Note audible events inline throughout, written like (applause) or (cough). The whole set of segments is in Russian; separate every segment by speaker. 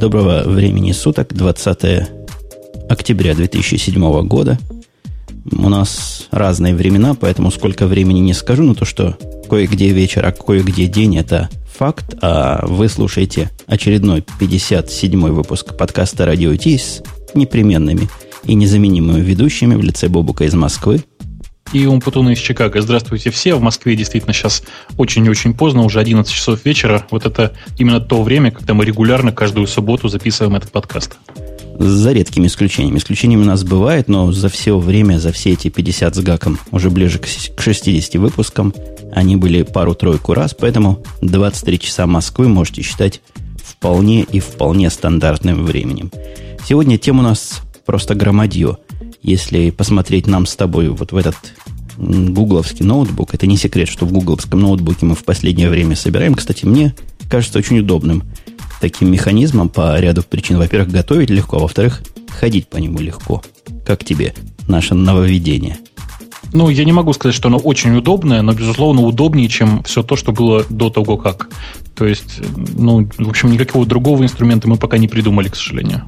Speaker 1: Доброго времени суток, 20 октября 2007 года. У нас разные времена, поэтому сколько времени не скажу, но то, что кое-где вечер, а кое-где день, это факт. А вы слушаете очередной 57-й выпуск подкаста «Радио Ти» с непременными и незаменимыми ведущими в лице Бобука из Москвы
Speaker 2: и Умпутуна из Чикаго. Здравствуйте все. В Москве действительно сейчас очень и очень поздно, уже 11 часов вечера. Вот это именно то время, когда мы регулярно каждую субботу записываем этот подкаст.
Speaker 1: За редкими исключениями. Исключениями у нас бывает, но за все время, за все эти 50 с гаком, уже ближе к 60 выпускам, они были пару-тройку раз, поэтому 23 часа Москвы можете считать вполне и вполне стандартным временем. Сегодня тема у нас просто громадье. Если посмотреть нам с тобой вот в этот гугловский ноутбук, это не секрет, что в гугловском ноутбуке мы в последнее время собираем. Кстати, мне кажется очень удобным таким механизмом по ряду причин. Во-первых, готовить легко, а во-вторых, ходить по нему легко. Как тебе наше нововведение?
Speaker 2: Ну, я не могу сказать, что оно очень удобное, но, безусловно, удобнее, чем все то, что было до того, как. То есть, ну, в общем, никакого другого инструмента мы пока не придумали, к сожалению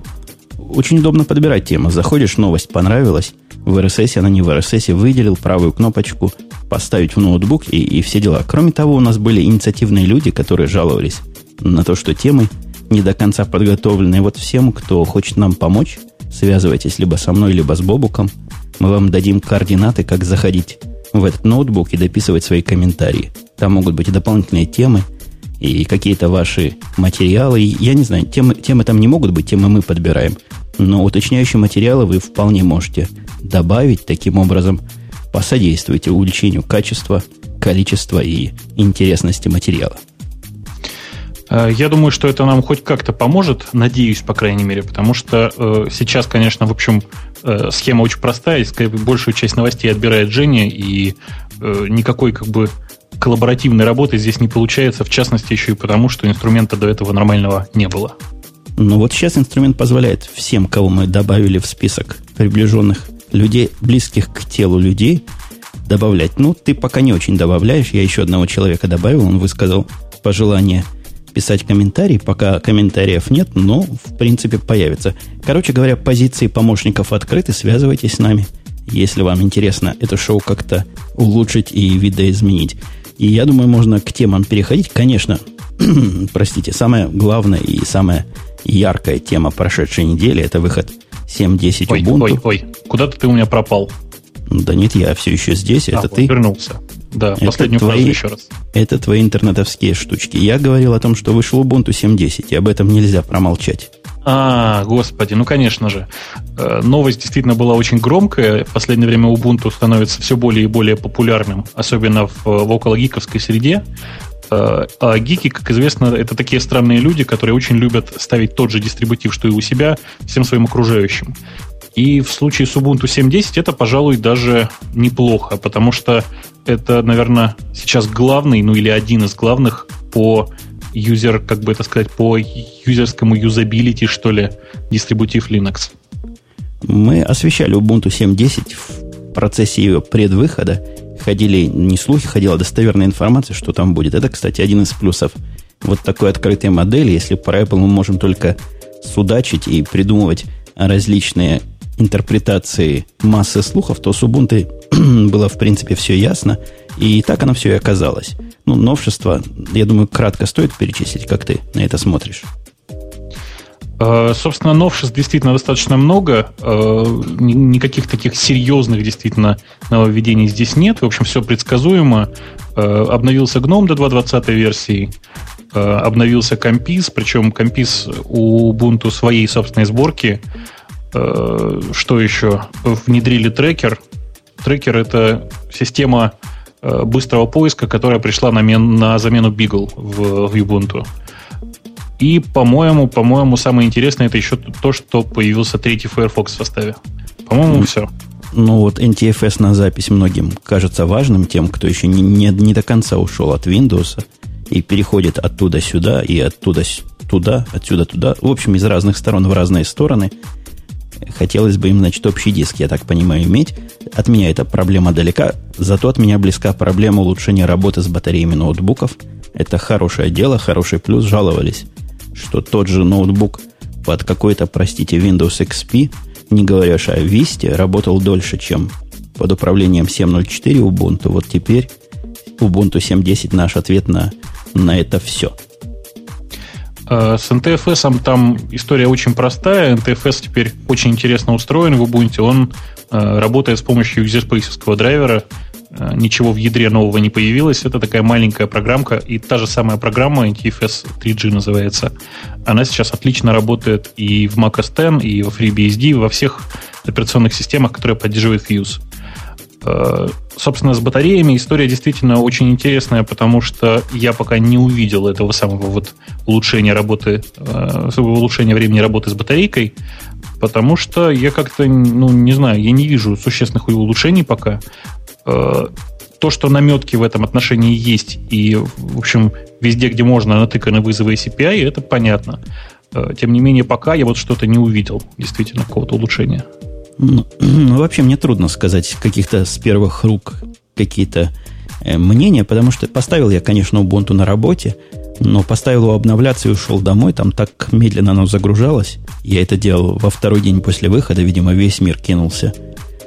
Speaker 1: очень удобно подбирать тему. Заходишь, новость понравилась, в RSS, она не в RSS, выделил правую кнопочку, поставить в ноутбук и, и все дела. Кроме того, у нас были инициативные люди, которые жаловались на то, что темы не до конца подготовлены. И вот всем, кто хочет нам помочь, связывайтесь либо со мной, либо с Бобуком. Мы вам дадим координаты, как заходить в этот ноутбук и дописывать свои комментарии. Там могут быть и дополнительные темы, и какие-то ваши материалы. Я не знаю, темы, темы там не могут быть, темы мы подбираем. Но уточняющие материалы вы вполне можете добавить. Таким образом, посодействуйте увеличению качества, количества и интересности материала.
Speaker 2: Э, я думаю, что это нам хоть как-то поможет, надеюсь, по крайней мере, потому что э, сейчас, конечно, в общем, э, схема очень простая, большую часть новостей отбирает Женя, и э, никакой как бы коллаборативной работы здесь не получается, в частности, еще и потому, что инструмента до этого нормального не было.
Speaker 1: Но вот сейчас инструмент позволяет всем, кого мы добавили в список приближенных людей, близких к телу людей, добавлять. Ну, ты пока не очень добавляешь. Я еще одного человека добавил, он высказал пожелание писать комментарий. Пока комментариев нет, но, в принципе, появится. Короче говоря, позиции помощников открыты. Связывайтесь с нами, если вам интересно это шоу как-то улучшить и видоизменить. И я думаю, можно к темам переходить. Конечно, (clears throat) простите, самое главное и самое яркая тема прошедшей недели – это выход 7.10
Speaker 2: ой, Ubuntu. Ой, ой, куда-то ты у меня пропал.
Speaker 1: Да нет, я все еще здесь. А, это вот, ты.
Speaker 2: Вернулся. Да, это последнюю твои, фразу еще раз.
Speaker 1: Это твои интернетовские штучки. Я говорил о том, что вышел Ubuntu 7.10, и об этом нельзя промолчать.
Speaker 2: А, господи, ну конечно же. Э, новость действительно была очень громкая. В последнее время Ubuntu становится все более и более популярным, особенно в, в окологиковской среде. Э, а гики, как известно, это такие странные люди, которые очень любят ставить тот же дистрибутив, что и у себя, всем своим окружающим. И в случае с Ubuntu 7.10 это, пожалуй, даже неплохо, потому что это, наверное, сейчас главный, ну или один из главных по юзер, как бы это сказать, по юзерскому юзабилити, что ли, дистрибутив Linux.
Speaker 1: Мы освещали Ubuntu 7.10 в процессе ее предвыхода, ходили не слухи, ходила достоверная информация, что там будет. Это, кстати, один из плюсов вот такой открытой модели. Если про Apple мы можем только судачить и придумывать различные интерпретации массы слухов, то с Ubuntu (clears throat) было, в принципе, все ясно. И так оно все и оказалось. Ну, новшество, я думаю, кратко стоит перечислить, как ты на это смотришь.
Speaker 2: Э, собственно, новшеств действительно достаточно много. Э, никаких таких серьезных действительно нововведений здесь нет. В общем, все предсказуемо. Э, обновился GNOME до 2.20 версии. Обновился Compiz, причем Compiz у Ubuntu своей собственной сборки. Что еще? Внедрили Tracker. Tracker — это система быстрого поиска, которая пришла на замену Beagle в, в Ubuntu. И, по-моему, по-моему, самое интересное это еще то, что появился третий Firefox в составе. По-моему, mm. все.
Speaker 1: Ну вот NTFS на запись многим кажется важным, тем, кто еще не, не, не до конца ушел от Windows и переходит оттуда сюда и оттуда туда, отсюда туда. В общем, из разных сторон в разные стороны. Хотелось бы им, значит, общий диск, я так понимаю, иметь. От меня эта проблема далека, зато от меня близка проблема улучшения работы с батареями ноутбуков. Это хорошее дело, хороший плюс, жаловались что тот же ноутбук под какой-то, простите, Windows XP, не говоря уж о Vista, работал дольше, чем под управлением 7.04 Ubuntu. Вот теперь Ubuntu 7.10 наш ответ на, на это все.
Speaker 2: Э, с NTFS там история очень простая. NTFS теперь очень интересно устроен в Ubuntu. Он э, работает с помощью user драйвера. Э, ничего в ядре нового не появилось. Это такая маленькая программка. И та же самая программа, NTFS 3G называется, она сейчас отлично работает и в Mac OS X, и во FreeBSD, и во всех операционных системах, которые поддерживают Fuse. Э, собственно, с батареями история действительно очень интересная, потому что я пока не увидел этого самого вот улучшения работы, э, улучшения времени работы с батарейкой, потому что я как-то, ну, не знаю, я не вижу существенных улучшений пока. Э, то, что наметки в этом отношении есть, и, в общем, везде, где можно, натыканы вызовы API, это понятно. Тем не менее, пока я вот что-то не увидел, действительно, какого-то улучшения.
Speaker 1: Ну, (clears throat) ну, вообще мне трудно сказать каких-то с первых рук какие-то э, мнения, потому что поставил я, конечно, Ubuntu на работе, но поставил его обновляться и ушел домой, там так медленно оно загружалось. Я это делал во второй день после выхода, видимо, весь мир кинулся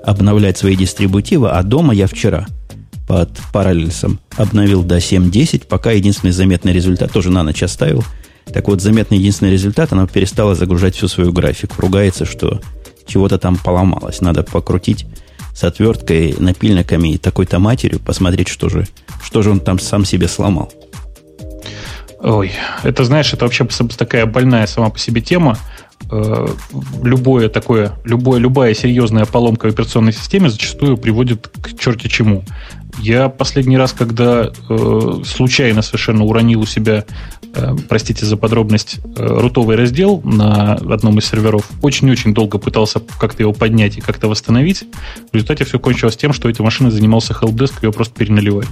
Speaker 1: обновлять свои дистрибутивы, а дома я вчера под параллельсом обновил до 7.10, пока единственный заметный результат, тоже на ночь оставил. Так вот, заметный единственный результат, она перестала загружать всю свою графику. Ругается, что чего-то там поломалось. Надо покрутить с отверткой, напильниками и такой-то матерью, посмотреть, что же, что же он там сам себе сломал.
Speaker 2: Ой, это, знаешь, это вообще такая больная сама по себе тема. Э, любое такое, любое, любая серьезная поломка в операционной системе зачастую приводит к черти чему. Я последний раз, когда э, случайно совершенно уронил у себя, э, простите за подробность, э, рутовый раздел на одном из серверов, очень-очень долго пытался как-то его поднять и как-то восстановить. В результате все кончилось тем, что этой машиной занимался helpdesk, ее просто переналивали.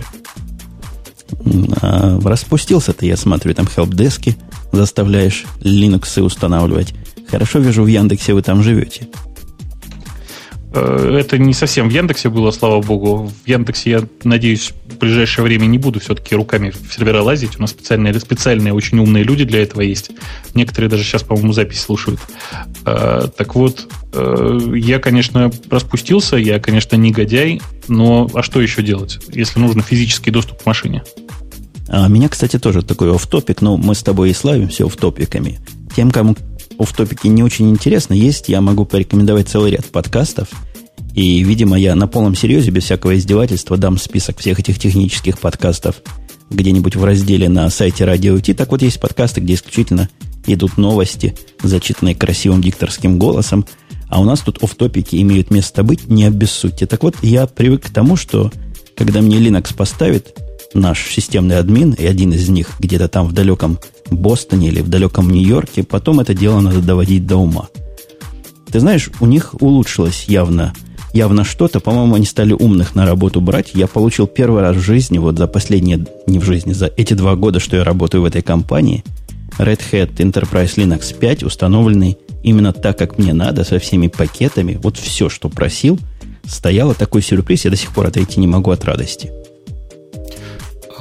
Speaker 1: А, распустился ты, я смотрю, там helpdesk заставляешь Linux устанавливать. Хорошо вижу, в Яндексе вы там живете.
Speaker 2: Э, это не совсем в Яндексе было, слава богу. В Яндексе, я надеюсь, в ближайшее время не буду все-таки руками в сервера лазить. У нас специальные, специальные, очень умные люди для этого есть. Некоторые даже сейчас, по-моему, запись слушают. Э, так вот, э, я, конечно, распустился, я, конечно, негодяй, но а что еще делать, если нужно физический доступ к машине?
Speaker 1: А меня, кстати, тоже такой оф-топик, но мы с тобой и славимся оф-топиками. Тем, кому в топике не очень интересно, есть, я могу порекомендовать целый ряд подкастов. И, видимо, я на полном серьезе, без всякого издевательства, дам список всех этих технических подкастов где-нибудь в разделе на сайте Радио Ти. Так вот, есть подкасты, где исключительно идут новости, зачитанные красивым дикторским голосом. А у нас тут оф-топики имеют место быть, не обессудьте. Так вот, я привык к тому, что когда мне Linux поставит наш системный админ, и один из них где-то там в далеком Бостоне или в далеком Нью-Йорке, потом это дело надо доводить до ума. Ты знаешь, у них улучшилось явно, явно что-то. По-моему, они стали умных на работу брать. Я получил первый раз в жизни, вот за последние, не в жизни, за эти два года, что я работаю в этой компании, Red Hat Enterprise Linux 5, установленный именно так, как мне надо, со всеми пакетами. Вот все, что просил, стояло такой сюрприз, я до сих пор отойти не могу от радости.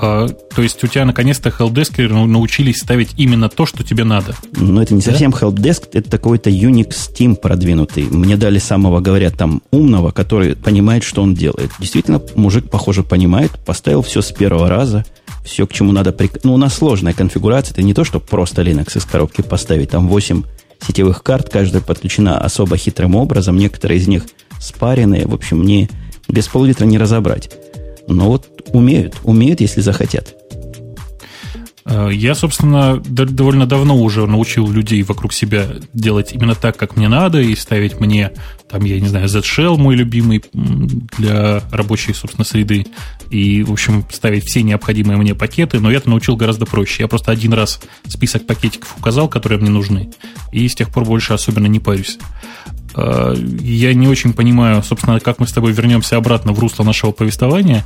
Speaker 2: А, то есть у тебя наконец-то helpdeskеры научились ставить именно то, что тебе надо.
Speaker 1: Но это не да? совсем helpdesk, это какой-то Unix Steam продвинутый. Мне дали самого, говорят, там умного, который понимает, что он делает. Действительно, мужик, похоже, понимает, поставил все с первого раза, все, к чему надо... Прик... Ну, у нас сложная конфигурация, это не то, что просто Linux из коробки поставить. Там 8 сетевых карт, каждая подключена особо хитрым образом, некоторые из них спаренные. В общем, не, без пол-литра не разобрать. Но вот умеют, умеют, если захотят.
Speaker 2: Э, я, собственно, довольно давно уже научил людей вокруг себя делать именно так, как мне надо, и ставить мне, там, я не знаю, Z-Shell, мой любимый для рабочей, собственно, среды, и, в общем, ставить все необходимые мне пакеты, но я это научил гораздо проще. Я просто один раз список пакетиков указал, которые мне нужны, и с тех пор больше особенно не парюсь. Э, я не очень понимаю, собственно, как мы с тобой вернемся обратно в русло нашего повествования,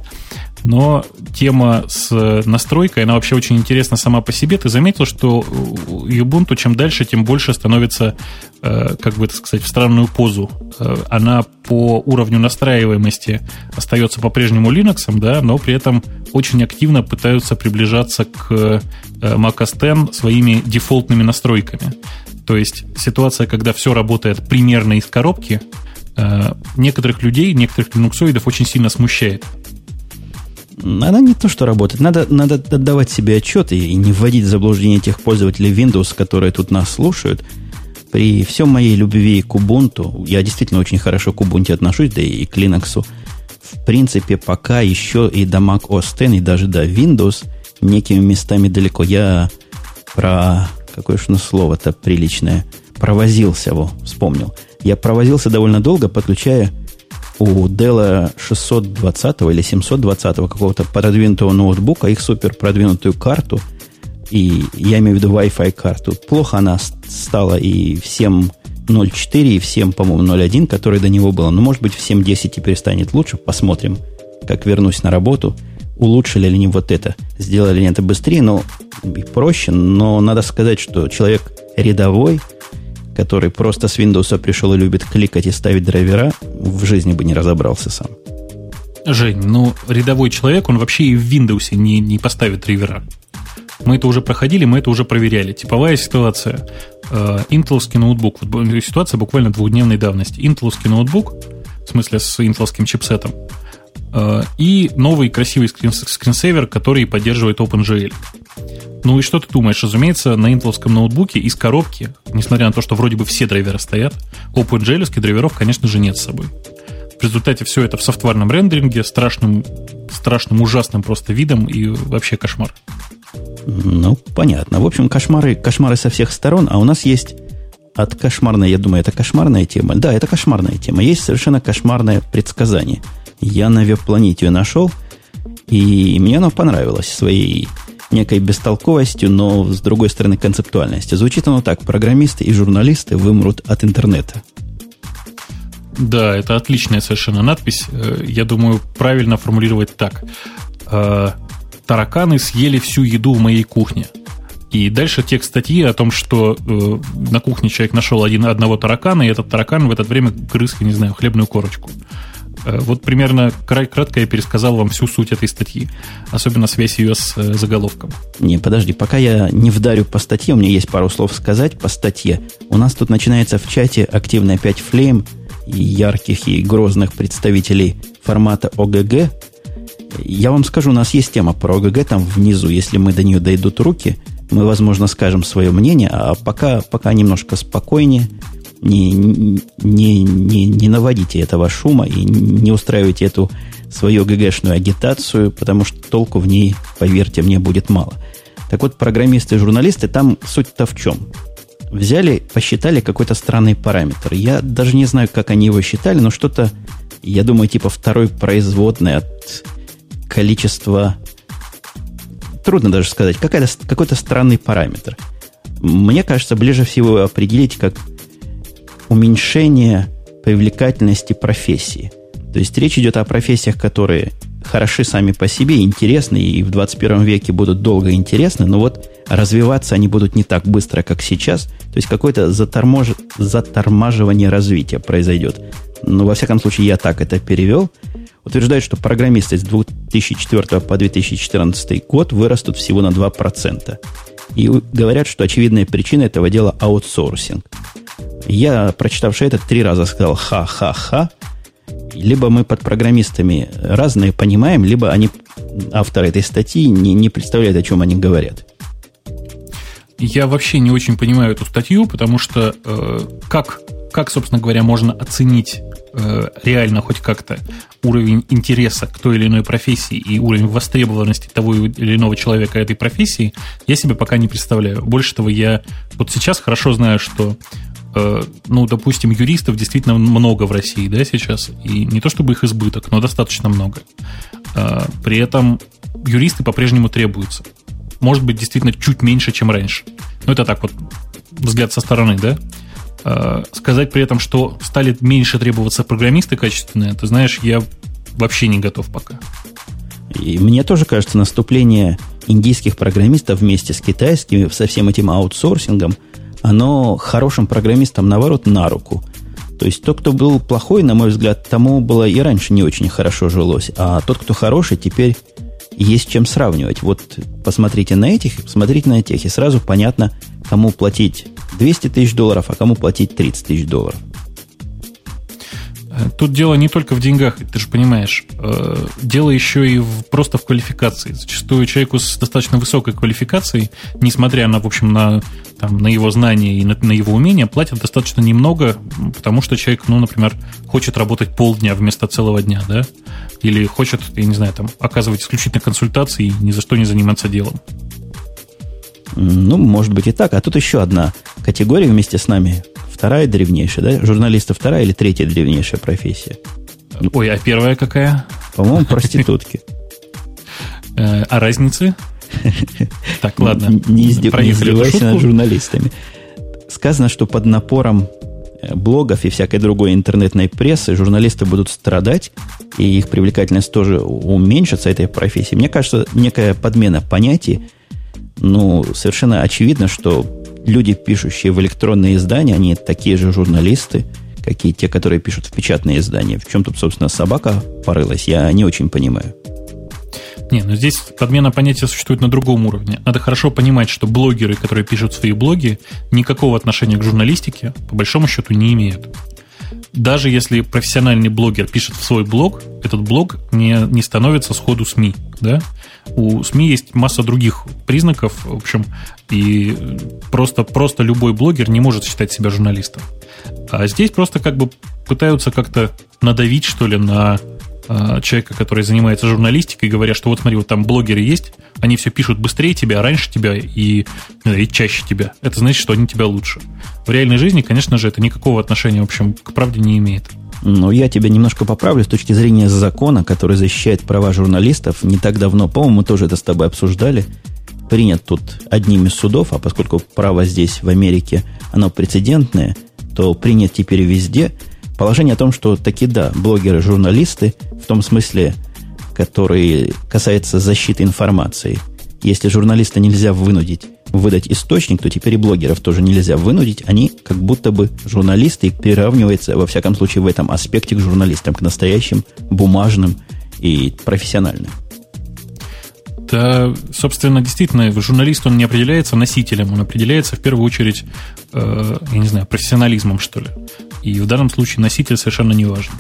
Speaker 2: но тема с настройкой, она вообще очень интересна сама по себе. Ты заметил, что Ubuntu чем дальше, тем больше становится, э, как бы это сказать, в странную позу. Э, она по уровню настраиваемости остается по-прежнему Linux, да, но при этом очень активно пытаются приближаться к Mac OS X своими дефолтными настройками. То есть ситуация, когда все работает примерно из коробки, э, некоторых людей, некоторых линуксоидов очень сильно смущает.
Speaker 1: Она не то, что работает. Надо, надо отдавать себе отчет и не вводить в заблуждение тех пользователей Windows, которые тут нас слушают. При всем моей любви к Ubuntu, я действительно очень хорошо к Ubuntu отношусь, да и к Linux, в принципе, пока еще и до Mac OS X, и даже до Windows некими местами далеко. Я про... Какое же ну слово-то приличное? Провозился его, вспомнил. Я провозился довольно долго, подключая у Dell 620 или 720 какого-то продвинутого ноутбука, их супер продвинутую карту, и я имею в виду Wi-Fi карту. Плохо она стала и в 7.04, и в 7, по-моему, 0.1, который до него было. Но, может быть, в 7.10 теперь станет лучше. Посмотрим, как вернусь на работу. Улучшили ли они вот это, сделали ли это быстрее, но проще. Но надо сказать, что человек рядовой – который просто с Windows пришел и любит кликать и ставить драйвера, в жизни бы не разобрался сам.
Speaker 2: Жень, ну, рядовой человек, он вообще и в Windows не, не поставит драйвера. Мы это уже проходили, мы это уже проверяли. Типовая ситуация. Э, интеловский ноутбук. Вот ситуация буквально двухдневной давности. Интеловский ноутбук, в смысле с интеловским чипсетом, и новый красивый скрин, скринсейвер, который поддерживает OpenGL. Ну и что ты думаешь? Разумеется, на интеловском ноутбуке из коробки, несмотря на то, что вроде бы все драйверы стоят, OpenGL драйверов, конечно же, нет с собой. В результате все это в софтварном рендеринге, страшным, страшным, ужасным просто видом и вообще кошмар.
Speaker 1: Ну, понятно. В общем, кошмары, кошмары со всех сторон, а у нас есть от кошмарной, я думаю, это кошмарная тема. Да, это кошмарная тема. Есть совершенно кошмарное предсказание. Я на веб-планете ее нашел, и мне оно понравилось своей некой бестолковостью, но с другой стороны концептуальностью. Звучит оно так. Программисты и журналисты вымрут от интернета.
Speaker 2: Да, это отличная совершенно надпись. Э, я думаю, правильно формулировать так. Э, Тараканы съели всю еду в моей кухне. И дальше текст статьи о том, что э, на кухне человек нашел один, одного таракана, и этот таракан в это время грыз, не знаю, хлебную корочку. Э, вот примерно кратко я пересказал вам всю суть этой статьи, особенно связь ее с э, заголовком.
Speaker 1: Не, подожди, пока я не вдарю по статье, у меня есть пару слов сказать по статье. У нас тут начинается в чате активно опять флейм ярких и грозных представителей формата ОГГ. Я вам скажу, у нас есть тема про ОГГ там внизу. Если мы до нее дойдут руки, мы, возможно, скажем свое мнение, а пока, пока немножко спокойнее, не, не, не, не наводите этого шума и не устраивайте эту свою ГГшную агитацию, потому что толку в ней, поверьте мне, будет мало. Так вот, программисты и журналисты, там суть-то в чем? Взяли, посчитали какой-то странный параметр. Я даже не знаю, как они его считали, но что-то, я думаю, типа второй производный от количества... Трудно даже сказать. Какой-то странный параметр. Мне кажется, ближе всего определить как уменьшение привлекательности профессии. То есть речь идет о профессиях, которые хороши сами по себе, интересны и в 21 веке будут долго интересны, но вот развиваться они будут не так быстро, как сейчас. То есть какое-то затормож... затормаживание развития произойдет. Но во всяком случае я так это перевел. Утверждают, что программисты с 2004 по 2014 год вырастут всего на 2%. И говорят, что очевидная причина этого дела аутсорсинг. Я, прочитавший это, три раза сказал «ха-ха-ха». Либо мы под программистами разные понимаем, либо они, авторы этой статьи, не, не представляют, о чем они говорят.
Speaker 2: Я вообще не очень понимаю эту статью, потому что э, как, как, собственно говоря, можно оценить э, реально хоть как-то уровень интереса к той или иной профессии и уровень востребованности того или иного человека этой профессии, я себе пока не представляю. Больше того, я вот сейчас хорошо знаю, что Э, ну, допустим, юристов действительно много в России, да, сейчас, и не то чтобы их избыток, но достаточно много. Э, при этом юристы по-прежнему требуются. Может быть, действительно чуть меньше, чем раньше. Ну, это так вот, взгляд со стороны, да? Э, сказать при этом, что стали меньше требоваться программисты качественные, ты знаешь, я вообще не готов пока.
Speaker 1: И мне тоже кажется, наступление индийских программистов вместе с китайскими со всем этим аутсорсингом – оно хорошим программистам, наоборот, на руку. То есть тот, кто был плохой, на мой взгляд, тому было и раньше не очень хорошо жилось. А тот, кто хороший, теперь есть чем сравнивать. Вот посмотрите на этих, посмотрите на тех, и сразу понятно, кому платить 200 тысяч долларов, а кому платить 30 тысяч долларов.
Speaker 2: Э, тут дело не только в деньгах, ты же понимаешь. Э, дело еще и в, просто в квалификации. Зачастую человеку с достаточно высокой квалификацией, несмотря на, в общем, на, там, на его знания и на, на его умения, платят достаточно немного, потому что человек, ну, например, хочет работать полдня вместо целого дня, да? Или хочет, я не знаю, там, оказывать исключительно консультации и ни за что не заниматься делом.
Speaker 1: Ну, может быть и так. А тут еще одна категория вместе с нами вторая древнейшая, да? Журналиста вторая или третья древнейшая профессия?
Speaker 2: Ой, а первая какая?
Speaker 1: По-моему, проститутки. (laughs)
Speaker 2: Э, а разницы? (laughs) Так, ладно.
Speaker 1: Не издевайся над журналистами. Сказано, что под напором э, блогов и всякой другой интернетной прессы журналисты будут страдать, и их привлекательность тоже уменьшится этой профессии. Мне кажется, некая подмена понятий, ну, совершенно очевидно, что люди, пишущие в электронные издания, они такие же журналисты, как и те, которые пишут в печатные издания. В чем тут, собственно, собака порылась, я не очень понимаю.
Speaker 2: Не, ну здесь подмена понятия существует на другом уровне. Надо хорошо понимать, что блогеры, которые пишут свои блоги, никакого отношения к журналистике, по большому счету, не имеют даже если профессиональный блогер пишет в свой блог, этот блог не, не становится сходу СМИ. Да? У СМИ есть масса других признаков, в общем, и просто, просто любой блогер не может считать себя журналистом. А здесь просто как бы пытаются как-то надавить, что ли, на человека, который занимается журналистикой, говоря, что вот смотри, вот там блогеры есть, они все пишут быстрее тебя, раньше тебя и, и чаще тебя. Это значит, что они тебя лучше. В реальной жизни, конечно же, это никакого отношения, в общем, к правде не имеет.
Speaker 1: Но я тебя немножко поправлю с точки зрения закона, который защищает права журналистов. Не так давно, по-моему, мы тоже это с тобой обсуждали. Принят тут одним из судов, а поскольку право здесь, в Америке, оно прецедентное, то принят теперь везде – Положение о том, что таки да, блогеры, журналисты, в том смысле, который касается защиты информации. Если журналиста нельзя вынудить выдать источник, то теперь и блогеров тоже нельзя вынудить. Они как будто бы журналисты приравниваются, во всяком случае, в этом аспекте к журналистам, к настоящим, бумажным и профессиональным.
Speaker 2: Да, собственно, действительно, журналист, он не определяется носителем, он определяется в первую очередь, э, я не знаю, профессионализмом, что ли. И в данном случае носитель совершенно не важен.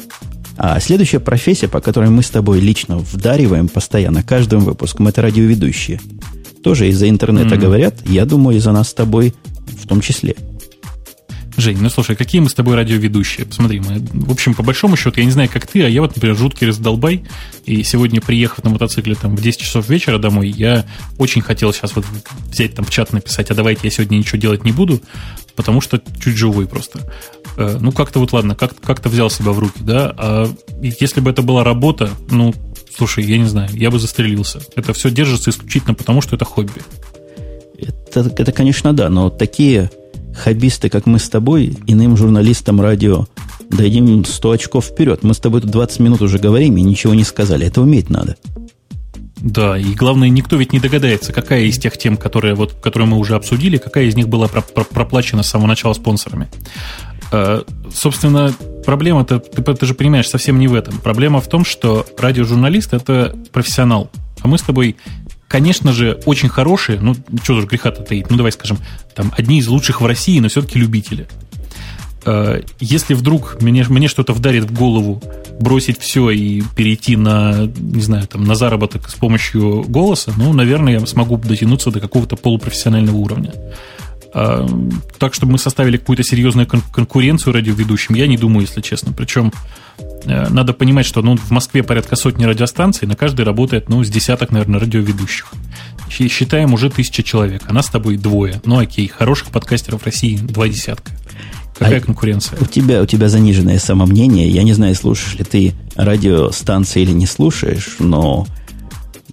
Speaker 1: А следующая профессия, по которой мы с тобой лично вдариваем постоянно, каждым выпуском, это радиоведущие. Тоже из-за интернета mm-hmm. говорят, я думаю, из-за нас с тобой в том числе.
Speaker 2: Жень, ну слушай, какие мы с тобой радиоведущие? Посмотри, мы, в общем, по большому счету, я не знаю, как ты, а я вот, например, жуткий раздолбай, и сегодня, приехав на мотоцикле там в 10 часов вечера домой, я очень хотел сейчас вот взять там в чат написать, а давайте я сегодня ничего делать не буду, потому что чуть живой просто. Э, ну, как-то вот ладно, как- как-то взял себя в руки, да, а если бы это была работа, ну, слушай, я не знаю, я бы застрелился. Это все держится исключительно потому, что это хобби.
Speaker 1: Это, это конечно, да, но такие хоббисты, как мы с тобой, иным журналистам радио дадим 100 очков вперед. Мы с тобой тут 20 минут уже говорим и ничего не сказали. Это уметь надо.
Speaker 2: Да, и главное, никто ведь не догадается, какая из тех тем, которые, вот, которые мы уже обсудили, какая из них была про про проплачена с самого начала спонсорами. Э, собственно, проблема-то, ты, ты же понимаешь, совсем не в этом. Проблема в том, что радиожурналист – это профессионал. А мы с тобой конечно же, очень хорошие, ну, что же греха-то таить, ну, давай скажем, там, одни из лучших в России, но все-таки любители. Э, если вдруг мне, мне что-то вдарит в голову бросить все и перейти на, не знаю, там, на заработок с помощью голоса, ну, наверное, я смогу дотянуться до какого-то полупрофессионального уровня. Э, так, чтобы мы составили какую-то серьезную кон- конкуренцию радиоведущим, я не думаю, если честно. Причем Э, надо понимать, что ну, в Москве порядка сотни радиостанций, на каждой работает, ну, с десяток, наверное, радиоведущих. Считаем уже тысяча человек, а нас с тобой двое. Ну, окей, хороших подкастеров России два десятка. Какая а конкуренция?
Speaker 1: У тебя, у тебя заниженное самомнение. Я не знаю, слушаешь ли ты радиостанции или не слушаешь, но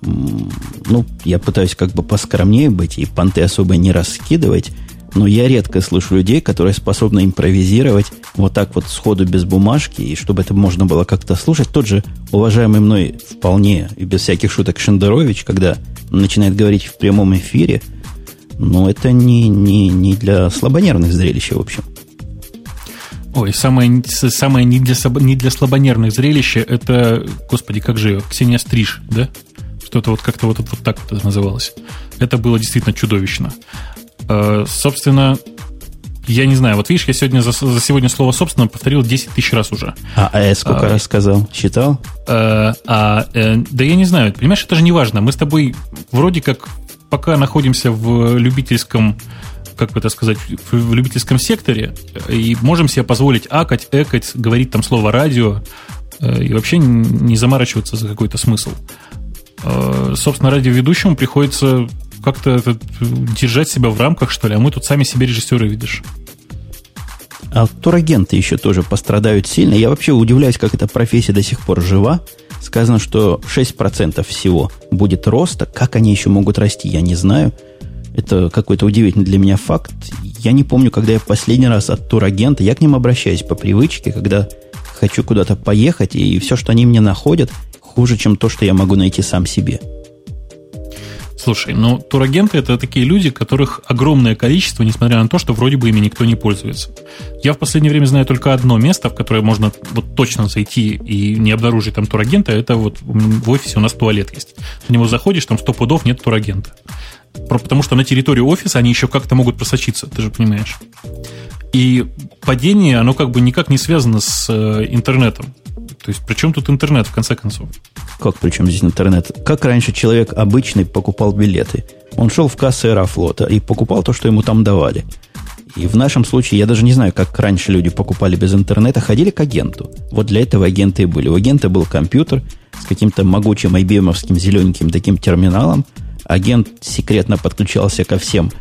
Speaker 1: ну, я пытаюсь как бы поскромнее быть и понты особо не раскидывать. Но я редко слышу людей, которые способны импровизировать вот так вот сходу без бумажки, и чтобы это можно было как-то слушать. Тот же уважаемый мной вполне и без всяких шуток Шендерович, когда начинает говорить в прямом эфире, но это не, не, не для слабонервных зрелищ, в общем.
Speaker 2: Ой, самое, самое не, для, не для слабонервных зрелища это, господи, как же ее, Ксения Стриж, да? Что-то вот как-то вот, вот так вот это называлось. Это было действительно чудовищно. Э, собственно, Я не знаю, вот видишь, я сегодня за, за сегодня слово собственно повторил 10 тысяч раз уже.
Speaker 1: А АЭС сколько а, раз сказал? Считал?
Speaker 2: А, а, э, да я не знаю. Понимаешь, это же не важно. Мы с тобой вроде как пока находимся в любительском как бы это сказать, в любительском секторе и можем себе позволить акать, экать, говорить там слово радио э, и вообще не заморачиваться за какой-то смысл. Э, собственно, радиоведущему приходится как-то держать себя в рамках, что ли, а мы тут сами себе режиссеры, видишь.
Speaker 1: А турагенты еще тоже пострадают сильно. Я вообще удивляюсь, как эта профессия до сих пор жива. Сказано, что 6% всего будет роста. Как они еще могут расти, я не знаю. Это какой-то удивительный для меня факт. Я не помню, когда я последний раз от турагента, я к ним обращаюсь по привычке, когда хочу куда-то поехать, и все, что они мне находят, хуже, чем то, что я могу найти сам себе.
Speaker 2: Слушай, ну турагенты это такие люди, которых огромное количество, несмотря на то, что вроде бы ими никто не пользуется. Я в последнее время знаю только одно место, в которое можно вот точно зайти и не обнаружить там турагента. Это вот в офисе у нас туалет есть. В него заходишь, там сто пудов нет турагента. Потому что на территории офиса они еще как-то могут просочиться, ты же понимаешь. И падение, оно как бы никак не связано с э, интернетом. То есть, при чем тут интернет, в конце концов?
Speaker 1: Как при чем здесь интернет? Как раньше человек обычный покупал билеты? Он шел в кассу Аэрофлота и покупал то, что ему там давали. И в нашем случае, я даже не знаю, как раньше люди покупали без интернета, ходили к агенту. Вот для этого агенты и были. У агента был компьютер с каким-то могучим ibm зелененьким таким терминалом. Агент секретно подключался ко всем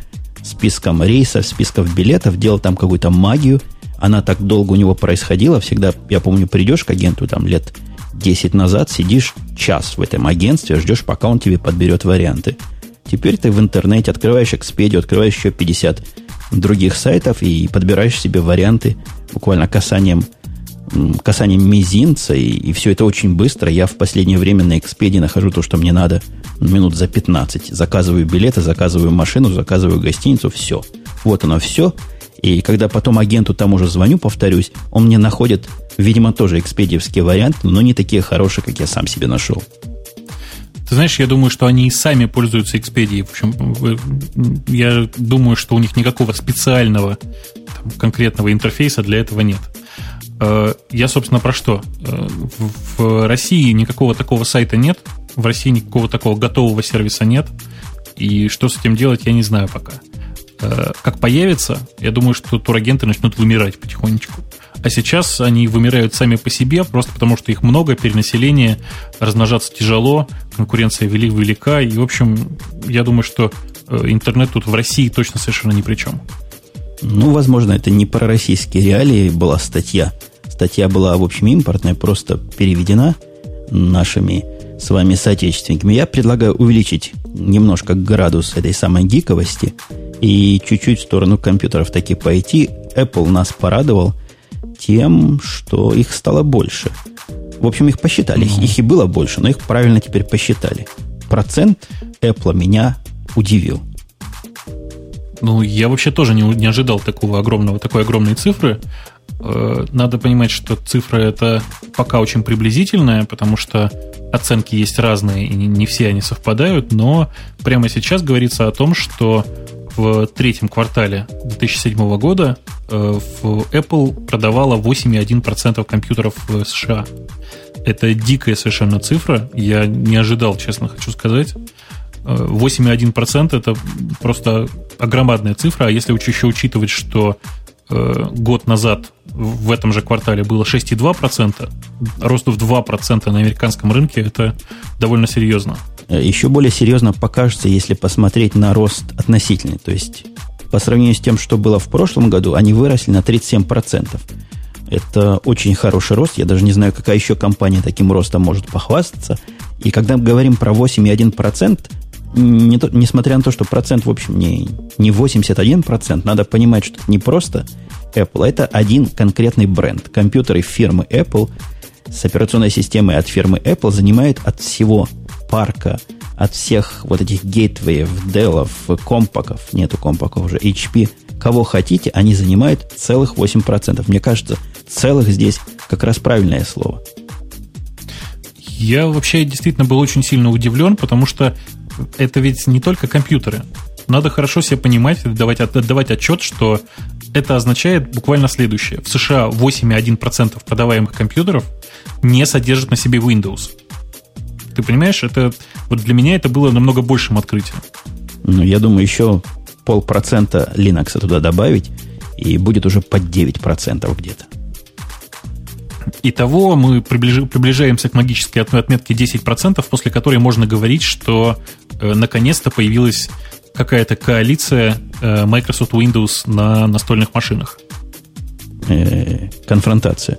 Speaker 1: спискам рейсов, списков билетов, делал там какую-то магию – она так долго у него происходила. Всегда, я помню, придешь к агенту там лет 10 назад, сидишь час в этом агентстве, ждешь, пока он тебе подберет варианты. Теперь ты в интернете открываешь Expedia, открываешь еще 50 других сайтов и подбираешь себе варианты буквально касанием, касанием мизинца, и, и все это очень быстро. Я в последнее время на Expedia нахожу то, что мне надо минут за 15. Заказываю билеты, заказываю машину, заказываю гостиницу, все. Вот оно все. И когда потом агенту тому же звоню, повторюсь, он мне находит, видимо, тоже экспедиевский вариант, но не такие хорошие, как я сам себе нашел.
Speaker 2: Ты знаешь, я думаю, что они и сами пользуются Expedia. В общем, я думаю, что у них никакого специального там, конкретного интерфейса для этого нет. Э, я, собственно, про что? Э, в России никакого такого сайта нет, в России никакого такого готового сервиса нет. И что с этим делать, я не знаю пока. Э, как появится, я думаю, что турагенты начнут вымирать потихонечку. А сейчас они вымирают сами по себе, просто потому что их много, перенаселение, размножаться тяжело, конкуренция вели велика. И, в общем, я думаю, что э, интернет тут в России точно совершенно ни при чем.
Speaker 1: Ну, возможно, это не про российские реалии была статья. Статья была, в общем, импортная, просто переведена нашими с вами соотечественниками. Я предлагаю увеличить немножко градус этой самой гиковости и чуть-чуть в сторону компьютеров таки пойти. Apple нас порадовал тем, что их стало больше. В общем, их посчитали. Их, их и было больше, но их правильно теперь посчитали. Процент Apple меня удивил.
Speaker 2: Ну, я вообще тоже не, не ожидал такого огромного, такой огромной цифры. Э, надо понимать, что цифра это пока очень приблизительная, потому что оценки есть разные, и не все они совпадают, но прямо сейчас говорится о том, что в третьем квартале 2007 года э, в Apple продавала 8,1% компьютеров в США. Это дикая совершенно цифра. Я не ожидал, честно хочу сказать. 8,1% э, это просто огромадная цифра, а если еще учитывать, что год назад в этом же квартале было 6,2%, рост в 2% на американском рынке, это довольно серьезно.
Speaker 1: Э, еще более серьезно покажется, если посмотреть на рост относительный. То есть, по сравнению с тем, что было в прошлом году, они выросли на 37%. Это очень хороший рост. Я даже не знаю, какая еще компания таким ростом может похвастаться. И когда мы говорим про 8,1%, не то, несмотря на то, что процент, в общем, не, не 81%, надо понимать, что не просто Apple, а это один конкретный бренд. Компьютеры фирмы Apple с операционной системой от фирмы Apple занимают от всего парка, от всех вот этих гейтвеев, Dell, компаков, нету компаков уже, HP, кого хотите, они занимают целых 8%. Мне кажется, целых здесь как раз правильное слово.
Speaker 2: Я вообще действительно был очень сильно удивлен, потому что это ведь не только компьютеры. Надо хорошо себе понимать, давать, отдавать отчет, что Это означает буквально следующее. В США 8,1% продаваемых компьютеров не содержат на себе Windows. Ты понимаешь, это вот для меня это было намного большим открытием.
Speaker 1: Ну, я думаю, еще полпроцента Linux туда добавить, и будет уже под 9% где-то.
Speaker 2: Итого мы приближ... приближаемся к магической отметке 10%, после которой можно говорить, что э, наконец-то появилась какая-то коалиция э, Microsoft Windows на настольных машинах.
Speaker 1: Э, конфронтация.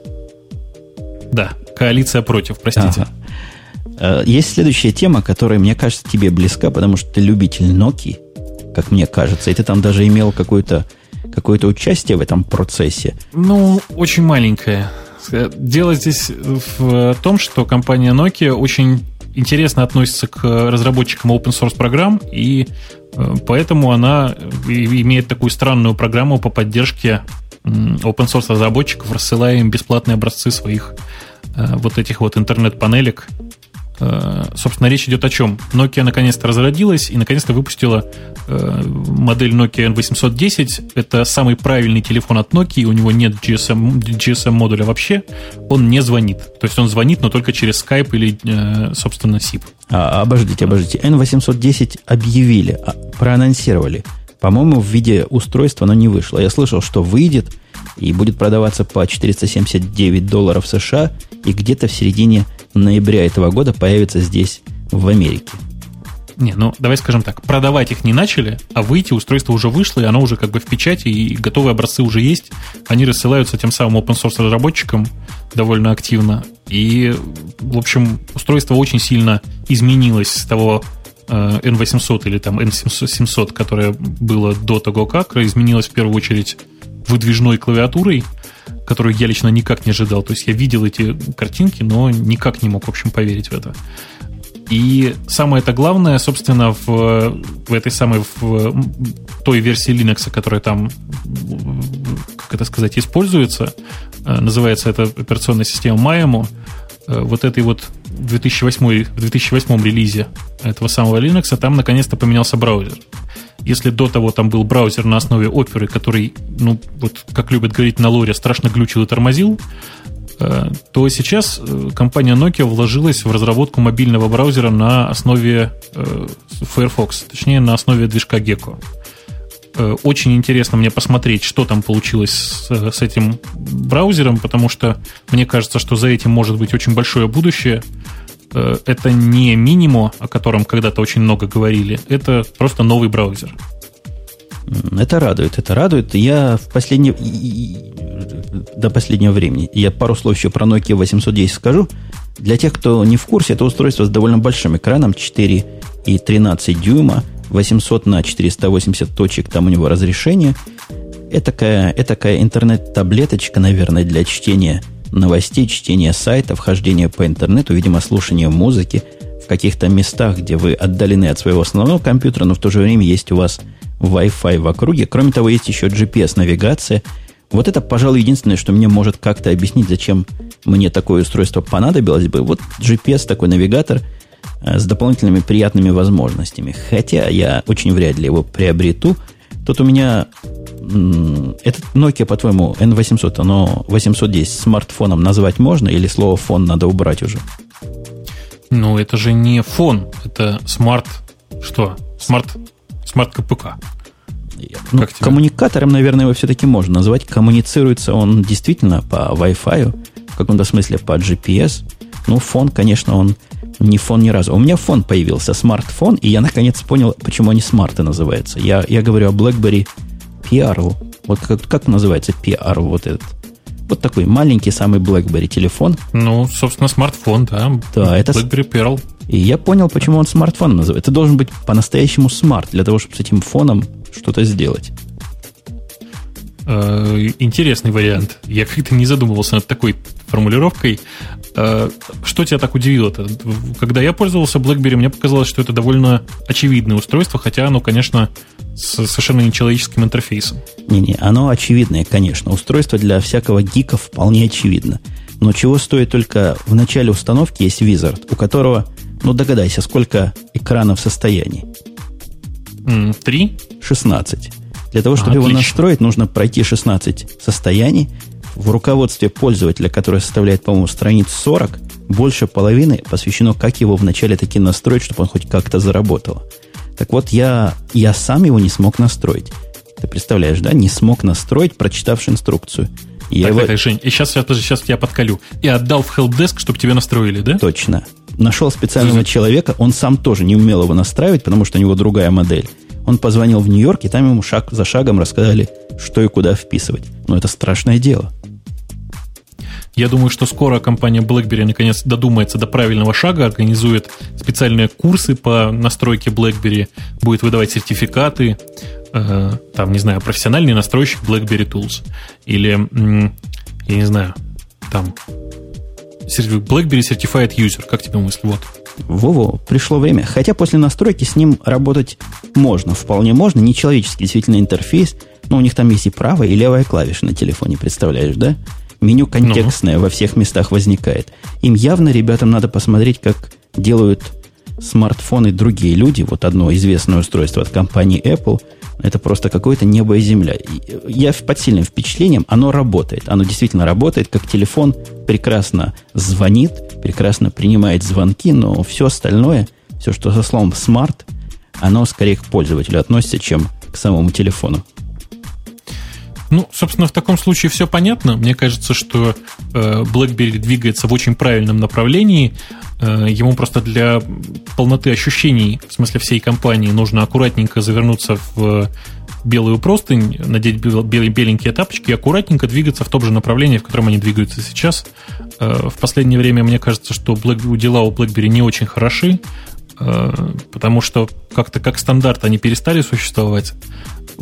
Speaker 2: Да, коалиция против, простите. Ага.
Speaker 1: Есть следующая тема, которая, мне кажется, тебе близка, потому что ты любитель Nokia, как мне кажется, и ты там даже имел какое-то какое-то участие в этом процессе.
Speaker 2: Ну, очень маленькое. Дело здесь в том, что компания Nokia очень интересно относится к разработчикам open source программ, и э, поэтому она имеет такую странную программу по поддержке open source разработчиков, рассылая им бесплатные образцы своих э, вот этих вот интернет-панелек. Э, собственно, речь идет о чем? Nokia наконец-то разродилась и наконец-то выпустила э, модель Nokia N810. Это самый правильный телефон от Nokia, у него нет GSM, GSM модуля вообще, он не звонит. То есть он звонит, но только через Skype или, э, собственно, SIP.
Speaker 1: А, обождите, обождите. N810 объявили, а, проанонсировали. По-моему, в виде устройства оно не вышло. Я слышал, что выйдет и будет продаваться по 479 долларов США и где-то в середине ноября этого года появится здесь, в Америке.
Speaker 2: Не, ну давай скажем так, продавать их не начали, а выйти устройство уже вышло, и оно уже как бы в печати, и готовые образцы уже есть. Они рассылаются тем самым open source разработчикам довольно активно. И, в общем, устройство очень сильно изменилось с того э, N800 или там N700, которое было до того как, изменилось в первую очередь выдвижной клавиатурой, которую я лично никак не ожидал. То есть я видел эти картинки, но никак не мог, в общем, поверить в это. И самое это главное, собственно, в, в этой самой в той версии Linux, которая там, как это сказать, используется, э, называется это операционная система Maemo, э, вот этой вот 2008, в 2008 релизе этого самого Linux, там наконец-то поменялся браузер. Если до того там был браузер на основе оперы, который, ну, вот как любят говорить на лоре, страшно глючил и тормозил, э, то сейчас э, компания Nokia вложилась в разработку мобильного браузера на основе э, Firefox, точнее на основе движка Gecko. Очень интересно мне посмотреть, что там получилось с, с этим браузером, потому что мне кажется, что за этим может быть очень большое будущее. Э, это не Minimo, о котором когда-то очень много говорили, это просто новый браузер.
Speaker 1: Это радует, это радует. Я в последнее... До последнего времени. Я пару слов еще про Nokia 810 скажу. Для тех, кто не в курсе, это устройство с довольно большим экраном, 4 и 13 дюйма, 800 на 480 точек, там у него разрешение. Этакая, этакая интернет-таблеточка, наверное, для чтения новостей, чтения сайтов, хождения по интернету, видимо, слушания музыки в каких-то местах, где вы отдалены от своего основного компьютера, но в то же время есть у вас Wi-Fi в округе. Кроме того, есть еще GPS-навигация. Вот это, пожалуй, единственное, что мне может как-то объяснить, зачем мне такое устройство понадобилось бы. Вот GPS, такой навигатор э, с дополнительными приятными возможностями. Хотя я очень вряд ли его приобрету. Тут у меня этот Nokia, по-твоему, N800, оно 810 смартфоном назвать можно или слово фон надо убрать уже?
Speaker 2: Ну, это же не фон, это смарт... Что? Смарт... Смарт КПК.
Speaker 1: Ну, коммуникатором, наверное, его все-таки можно назвать. Коммуницируется он действительно по Wi-Fi, в каком-то смысле по GPS. Ну, phone, конечно, он не phone ни разу. У меня phone появился, смартфон, и я наконец понял, почему они smart ы называются. Я, я говорю о BlackBerry Pearl. Вот как, как называется Pearl вот этот? Вот такой маленький самый BlackBerry телефон.
Speaker 2: Ну, собственно, смартфон, да.
Speaker 1: Да, это...
Speaker 2: BlackBerry Pearl.
Speaker 1: И я понял, почему он смартфон называется. Это должен быть по-настоящему смарт, для того, чтобы с этим фоном что-то сделать.
Speaker 2: Э, интересный вариант. Я как-то не задумывался над такой формулировкой. Э, что тебя так удивило-то? Когда я пользовался BlackBerry, мне показалось, что это довольно очевидное устройство, хотя оно, конечно, с совершенно нечеловеческим интерфейсом.
Speaker 1: Не-не, оно очевидное, конечно. Устройство для всякого гика вполне очевидно. Но чего стоит только в начале установки есть Wizard, у которого, ну догадайся, сколько экранов в состоянии?
Speaker 2: Три?
Speaker 1: Шестнадцать. Для того, чтобы а, его настроить, нужно пройти 16 состояний. В руководстве пользователя, которое составляет, по-моему, страниц 40, больше половины посвящено, как его вначале таки настроить, чтобы он хоть как-то заработал. Так вот, я, я сам его не смог настроить. Ты представляешь, да? Не смог настроить, прочитавши инструкцию.
Speaker 2: Я так, его... так, Жень, и сейчас я сейчас тебя подколю. И отдал в helpdesk, чтобы тебе настроили, да?
Speaker 1: Точно. Нашел специального Слушай. человека, он сам тоже не умел его настраивать, потому что у него другая модель. Он позвонил в Нью-Йорк, и там ему шаг за шагом рассказали, что и куда вписывать. Но это страшное дело.
Speaker 2: Я думаю, что скоро компания BlackBerry наконец додумается до правильного шага, организует специальные курсы по настройке BlackBerry, будет выдавать сертификаты, э, там, не знаю, профессиональный настройщик BlackBerry Tools. Или, я не знаю, там, BlackBerry Certified User, как тебе мысль? Вот.
Speaker 1: Во-во, пришло время. Хотя после настройки с ним работать можно, вполне можно. Нечеловеческий действительно интерфейс, но у них там есть и правая, и левая клавиша на телефоне, представляешь, да? Меню контекстное ну. во всех местах возникает. Им явно, ребятам, надо посмотреть, как делают смартфоны другие люди. Вот одно известное устройство от компании Apple – это просто какое-то небо и земля. Я под сильным впечатлением, оно работает. Оно действительно работает, как телефон, прекрасно звонит, прекрасно принимает звонки, но все остальное, все, что со словом smart, оно скорее к пользователю относится, чем к самому телефону.
Speaker 2: Ну, собственно, в таком случае все понятно. Мне кажется, что э, BlackBerry двигается в очень правильном направлении. Э, ему просто для полноты ощущений, в смысле всей компании, нужно аккуратненько завернуться в белую простынь, надеть беленькие тапочки и аккуратненько двигаться в том же направлении, в котором они двигаются сейчас. Э, в последнее время мне кажется, что дела у BlackBerry не очень хороши, потому что как-то как стандарт они перестали существовать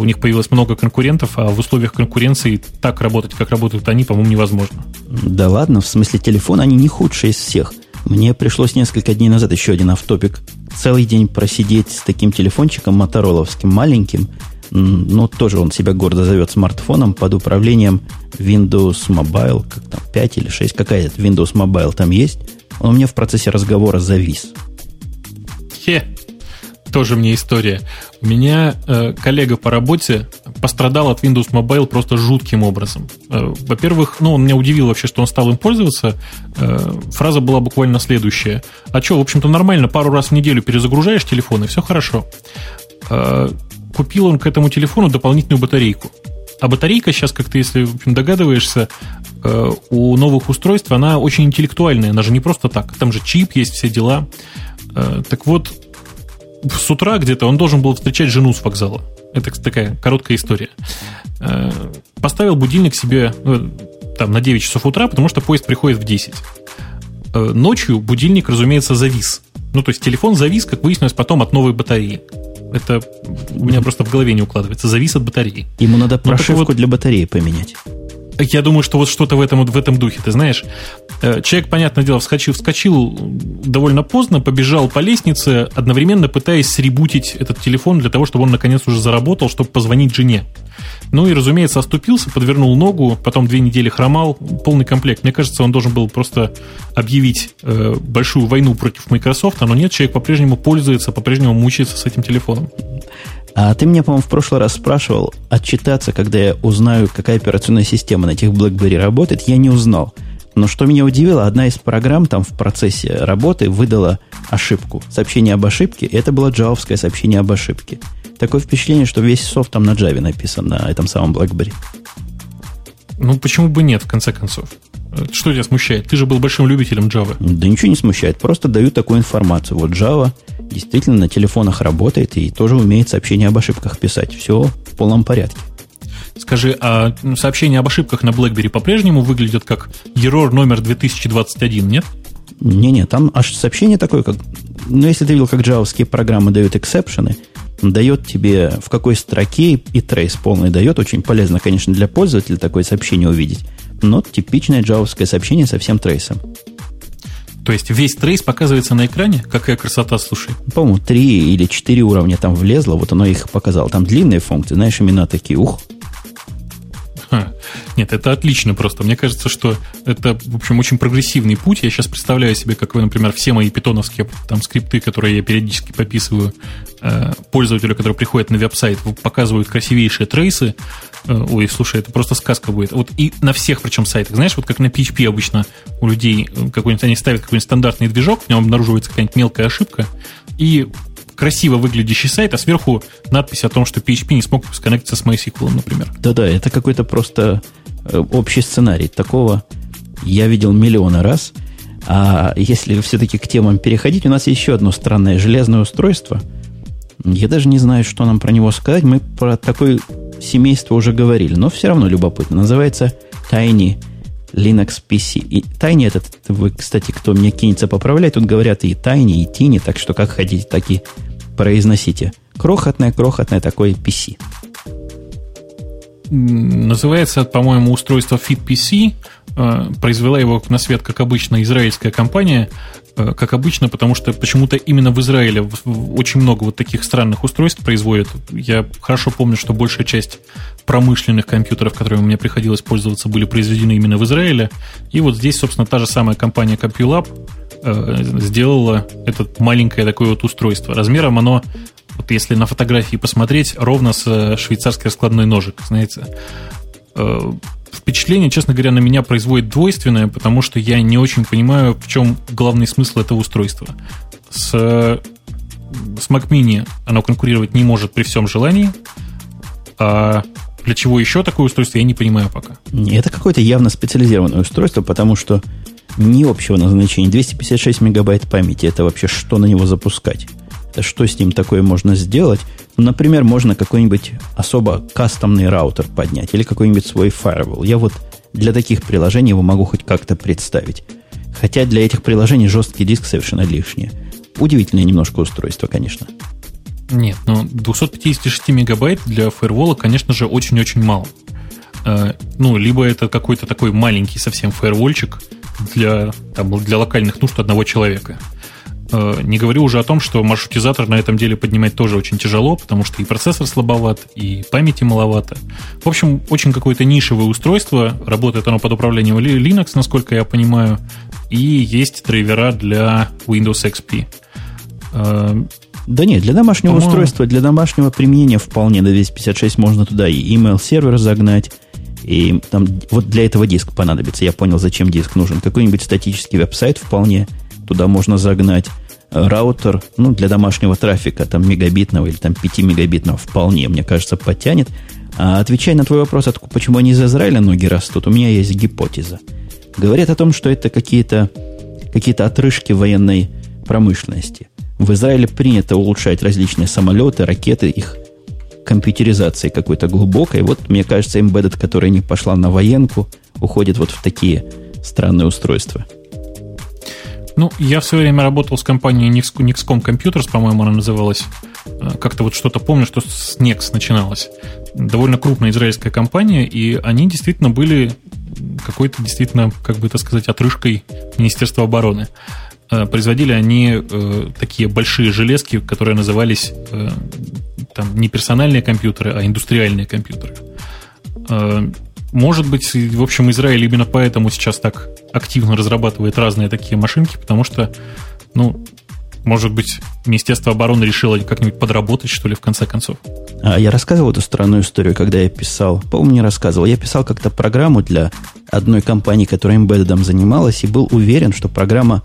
Speaker 2: у них появилось много конкурентов, а в условиях конкуренции так работать, как работают они, по-моему, невозможно.
Speaker 1: Да ладно, в смысле телефон они не худшие из всех. Мне пришлось несколько дней назад еще один автопик. Целый день просидеть с таким телефончиком мотороловским, маленьким, но тоже он себя гордо зовет смартфоном под управлением Windows Mobile, как там, 5 или 6, какая-то Windows Mobile там есть. Он у меня в процессе разговора завис.
Speaker 2: Хе, тоже мне история. У меня э, коллега по работе пострадал от Windows Mobile просто жутким образом. Э, во-первых, ну, он меня удивил вообще, что он стал им пользоваться. Э, фраза была буквально следующая. А что, в общем-то, нормально, пару раз в неделю перезагружаешь телефон, и все хорошо. Э, купил он к этому телефону дополнительную батарейку. А батарейка сейчас, как ты, если в общем, догадываешься, э, у новых устройств, она очень интеллектуальная, она же не просто так. Там же чип есть, все дела. Э, так вот, с утра где-то он должен был встречать жену с вокзала. Это такая короткая история. Э, поставил будильник себе ну, там, на 9 часов утра, потому что поезд приходит в 10. Э, ночью будильник, разумеется, завис. Ну, то есть телефон завис, как выяснилось потом, от новой батареи. Это у меня просто в голове не укладывается. Завис от батареи.
Speaker 1: Ему надо ну, прошивку вот, для батареи поменять.
Speaker 2: Я думаю, что вот что-то в этом, в этом духе, ты знаешь. Э, человек, понятное дело, вскочил, вскочил довольно поздно, побежал по лестнице, одновременно пытаясь сребутить этот телефон для того, чтобы он наконец уже заработал, чтобы позвонить жене. Ну и, разумеется, оступился, подвернул ногу, потом две недели хромал, полный комплект. Мне кажется, он должен был просто объявить э, большую войну против Microsoft, но нет, человек по-прежнему пользуется, по-прежнему мучается с этим телефоном.
Speaker 1: А ты меня, по-моему, в прошлый раз спрашивал, отчитаться, когда я узнаю, какая операционная система на этих BlackBerry работает, я не узнал. Но что меня удивило, одна из программ там в процессе работы выдала ошибку. Сообщение об ошибке, и это было джавовское сообщение об ошибке. Такое впечатление, что весь софт там на Java написан, на этом самом BlackBerry.
Speaker 2: Ну, почему бы нет, в конце концов? Что тебя смущает? Ты же был большим любителем Java.
Speaker 1: Да ничего не смущает, просто дают такую информацию. Вот Java действительно на телефонах работает и тоже умеет сообщения об ошибках писать. Все в полном порядке.
Speaker 2: Скажи, а сообщения об ошибках на BlackBerry по-прежнему выглядят как error номер 2021, нет?
Speaker 1: Не-не, там аж сообщение такое, как... Ну, если ты видел, как джавовские программы дают exception ы, дает тебе в какой строке и trace полный дает. Очень полезно, конечно, для пользователя такое сообщение увидеть. Но типичное джавовское сообщение со всем trace ом.
Speaker 2: То есть весь trace показывается на экране? Какая красота, слушай.
Speaker 1: По-моему, три или четыре уровня там влезло, вот оно их показало. Там длинные функции, знаешь, имена такие, ух.
Speaker 2: Нет, это отлично просто. Мне кажется, что это, в общем, очень прогрессивный путь. Я сейчас представляю себе, как вы, например, все мои питоновские там скрипты, которые я периодически пописываю э, пользователю, который приходит на веб-сайт, показывают красивейшие трейсы. Э, ой, слушай, это просто сказка будет. Вот и на всех причем сайтах. Знаешь, вот как на PHP обычно у людей э, какой-нибудь, они ставят какой-нибудь стандартный движок, в нем обнаруживается какая-нибудь мелкая ошибка, и красиво выглядящий сайт, а сверху надпись о том, что PHP не смог сконнектиться с MySQL, например.
Speaker 1: Да-да, это какой-то просто общий сценарий. Такого я видел миллионы раз. А если все-таки к темам переходить, у нас еще одно странное железное устройство. Я даже не знаю, что нам про него сказать. Мы про такое семейство уже говорили, но все равно любопытно. Называется Tiny Linux PC. И Tiny этот, вы, кстати, кто мне кинется поправлять, тут говорят и Tiny, и Tiny, так что как хотите, так и произносите. Крохотное-крохотное такое PC.
Speaker 2: Называется, по-моему, устройство FitPC. Э, произвела его на свет, как обычно, израильская компания. Э, как обычно, потому что почему-то именно в Израиле очень много вот таких странных устройств производят. Я хорошо помню, что большая часть промышленных компьютеров, которыми мне приходилось пользоваться, были произведены именно в Израиле. И вот здесь, собственно, та же самая компания CompuLab Э, сделала это маленькое такое вот устройство. Размером оно, вот если на фотографии посмотреть, ровно с э, швейцарский раскладной ножик, знаете. Э, впечатление, честно говоря, на меня производит двойственное, потому что я не очень понимаю, в чем главный смысл этого устройства. С, с Mac Mini оно конкурировать не может при всем желании, а для чего еще такое устройство, я не понимаю пока.
Speaker 1: Это какое-то явно специализированное устройство, потому что не общего назначения. 256 мегабайт памяти. Это вообще что на него запускать? Это что с ним такое можно сделать? Ну, например, можно какой-нибудь особо кастомный раутер поднять или какой-нибудь свой firewall. Я вот для таких приложений его могу хоть как-то представить. Хотя для этих приложений жесткий диск совершенно лишний. Удивительное немножко устройство, конечно.
Speaker 2: Нет, ну 256 мегабайт для фаервола, конечно же, очень-очень мало. Э, ну, либо это какой-то такой маленький совсем фаервольчик, для, там, для локальных нужд одного человека. Э, не говорю уже о том, что маршрутизатор на этом деле поднимать тоже очень тяжело, потому что и процессор слабоват, и памяти маловато. В общем, очень какое-то нишевое устройство. Работает оно под управлением Linux, насколько я понимаю. И есть драйвера для Windows XP.
Speaker 1: Э, да нет, для домашнего устройства, для домашнего применения вполне до 256 можно туда и email сервер загнать, и там вот для этого диск понадобится. Я понял, зачем диск нужен. Какой-нибудь статический веб-сайт вполне туда можно загнать. Раутер, ну, для домашнего трафика, там, мегабитного или там 5 мегабитного вполне, мне кажется, потянет. А отвечая на твой вопрос, почему они из Израиля ноги растут, у меня есть гипотеза. Говорят о том, что это какие-то какие отрыжки военной промышленности. В Израиле принято улучшать различные самолеты, ракеты, их компьютеризации какой-то глубокой. Вот, мне кажется, Embedded, которая не пошла на военку, уходит вот в такие странные устройства.
Speaker 2: Ну, я в свое время работал с компанией Nixcom Computers, по-моему, она называлась. Э, как-то вот что-то помню, что с Nex начиналось. Довольно крупная израильская компания, и они действительно были какой-то действительно, как бы это сказать, отрыжкой Министерства обороны. Э, производили они э, такие большие железки, которые назывались э, там, не персональные компьютеры, а индустриальные компьютеры. Э, может быть, в общем, Израиль именно поэтому сейчас так активно разрабатывает разные такие машинки, потому что, ну, может быть, Министерство обороны решило как-нибудь подработать, что ли, в конце концов.
Speaker 1: А я рассказывал эту странную историю, когда я писал. По-моему, не рассказывал. Я писал как-то программу для одной компании, которая embedded занималась, и был уверен, что программа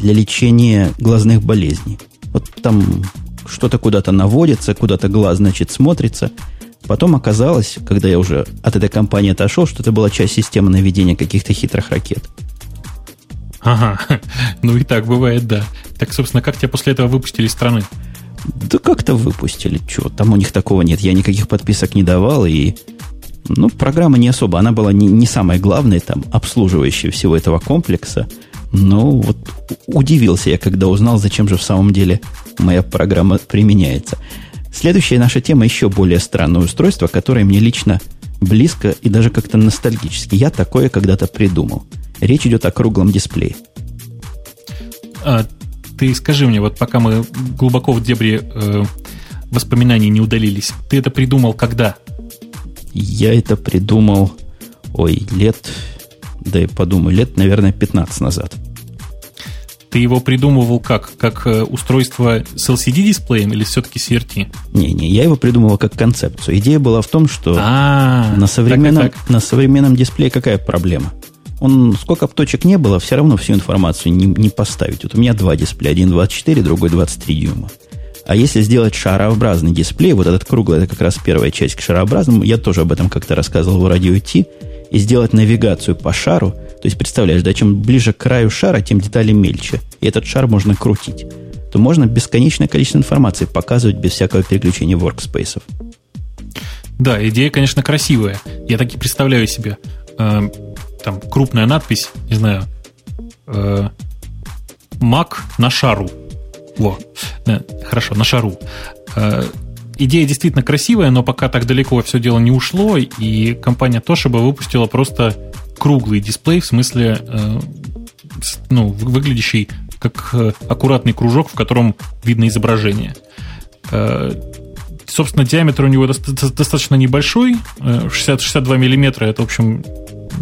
Speaker 1: для лечения глазных болезней. Вот там что-то куда-то наводится, куда-то глаз, значит, смотрится. Потом оказалось, когда я уже от этой компании отошел, что это была часть системы наведения каких-то хитрых ракет.
Speaker 2: Ага, (laughs) ну и так бывает, да. Так, собственно, как тебя после этого выпустили из страны?
Speaker 1: Да как-то выпустили. Чего? Там у них такого нет. Я никаких подписок не давал, и ну, программа не особо. Она была не, не самая главная, там, обслуживающая всего этого комплекса. Ну, вот удивился я, когда узнал, зачем же в самом деле моя программа применяется. Следующая наша тема еще более странное устройство, которое мне лично близко и даже как-то ностальгически. Я такое когда-то придумал. Речь идет о круглом дисплее.
Speaker 2: А, ты скажи мне, вот пока мы глубоко в дебри э, воспоминаний не удалились, ты это придумал когда?
Speaker 1: Я это придумал ой, лет, да я подумаю, лет, наверное, 15 назад.
Speaker 2: Ты его придумывал как? Как э, устройство с LCD-дисплеем или все-таки CRT?
Speaker 1: Не-не, я его придумывал как концепцию. Идея была в том, что А-а-а, на, современном, так так. на современном дисплее какая проблема? Он, сколько бы точек не было, все равно всю информацию не, не поставить. Вот у меня два дисплея, один 24, другой 23 дюйма. А если сделать шарообразный дисплей, вот этот круглый, это как раз первая часть к шарообразному, я тоже об этом как-то рассказывал в радио Ти, и сделать навигацию по шару, то есть представляешь, да, чем ближе к краю шара, тем детали мельче, и этот шар можно крутить, то можно бесконечное количество информации показывать без всякого переключения workspace.
Speaker 2: Да, идея, конечно, красивая. Я так и представляю себе. Э, там крупная надпись, не знаю, э, Mac на шару. Во, да, хорошо, на шару. Э, идея действительно красивая, но пока так далеко все дело не ушло, и компания Toshiba выпустила просто круглый дисплей, в смысле, э, ну, выглядящий как э, аккуратный кружок, в котором видно изображение. Э, собственно, диаметр у него достаточно небольшой, 60, 62 миллиметра, это, в общем,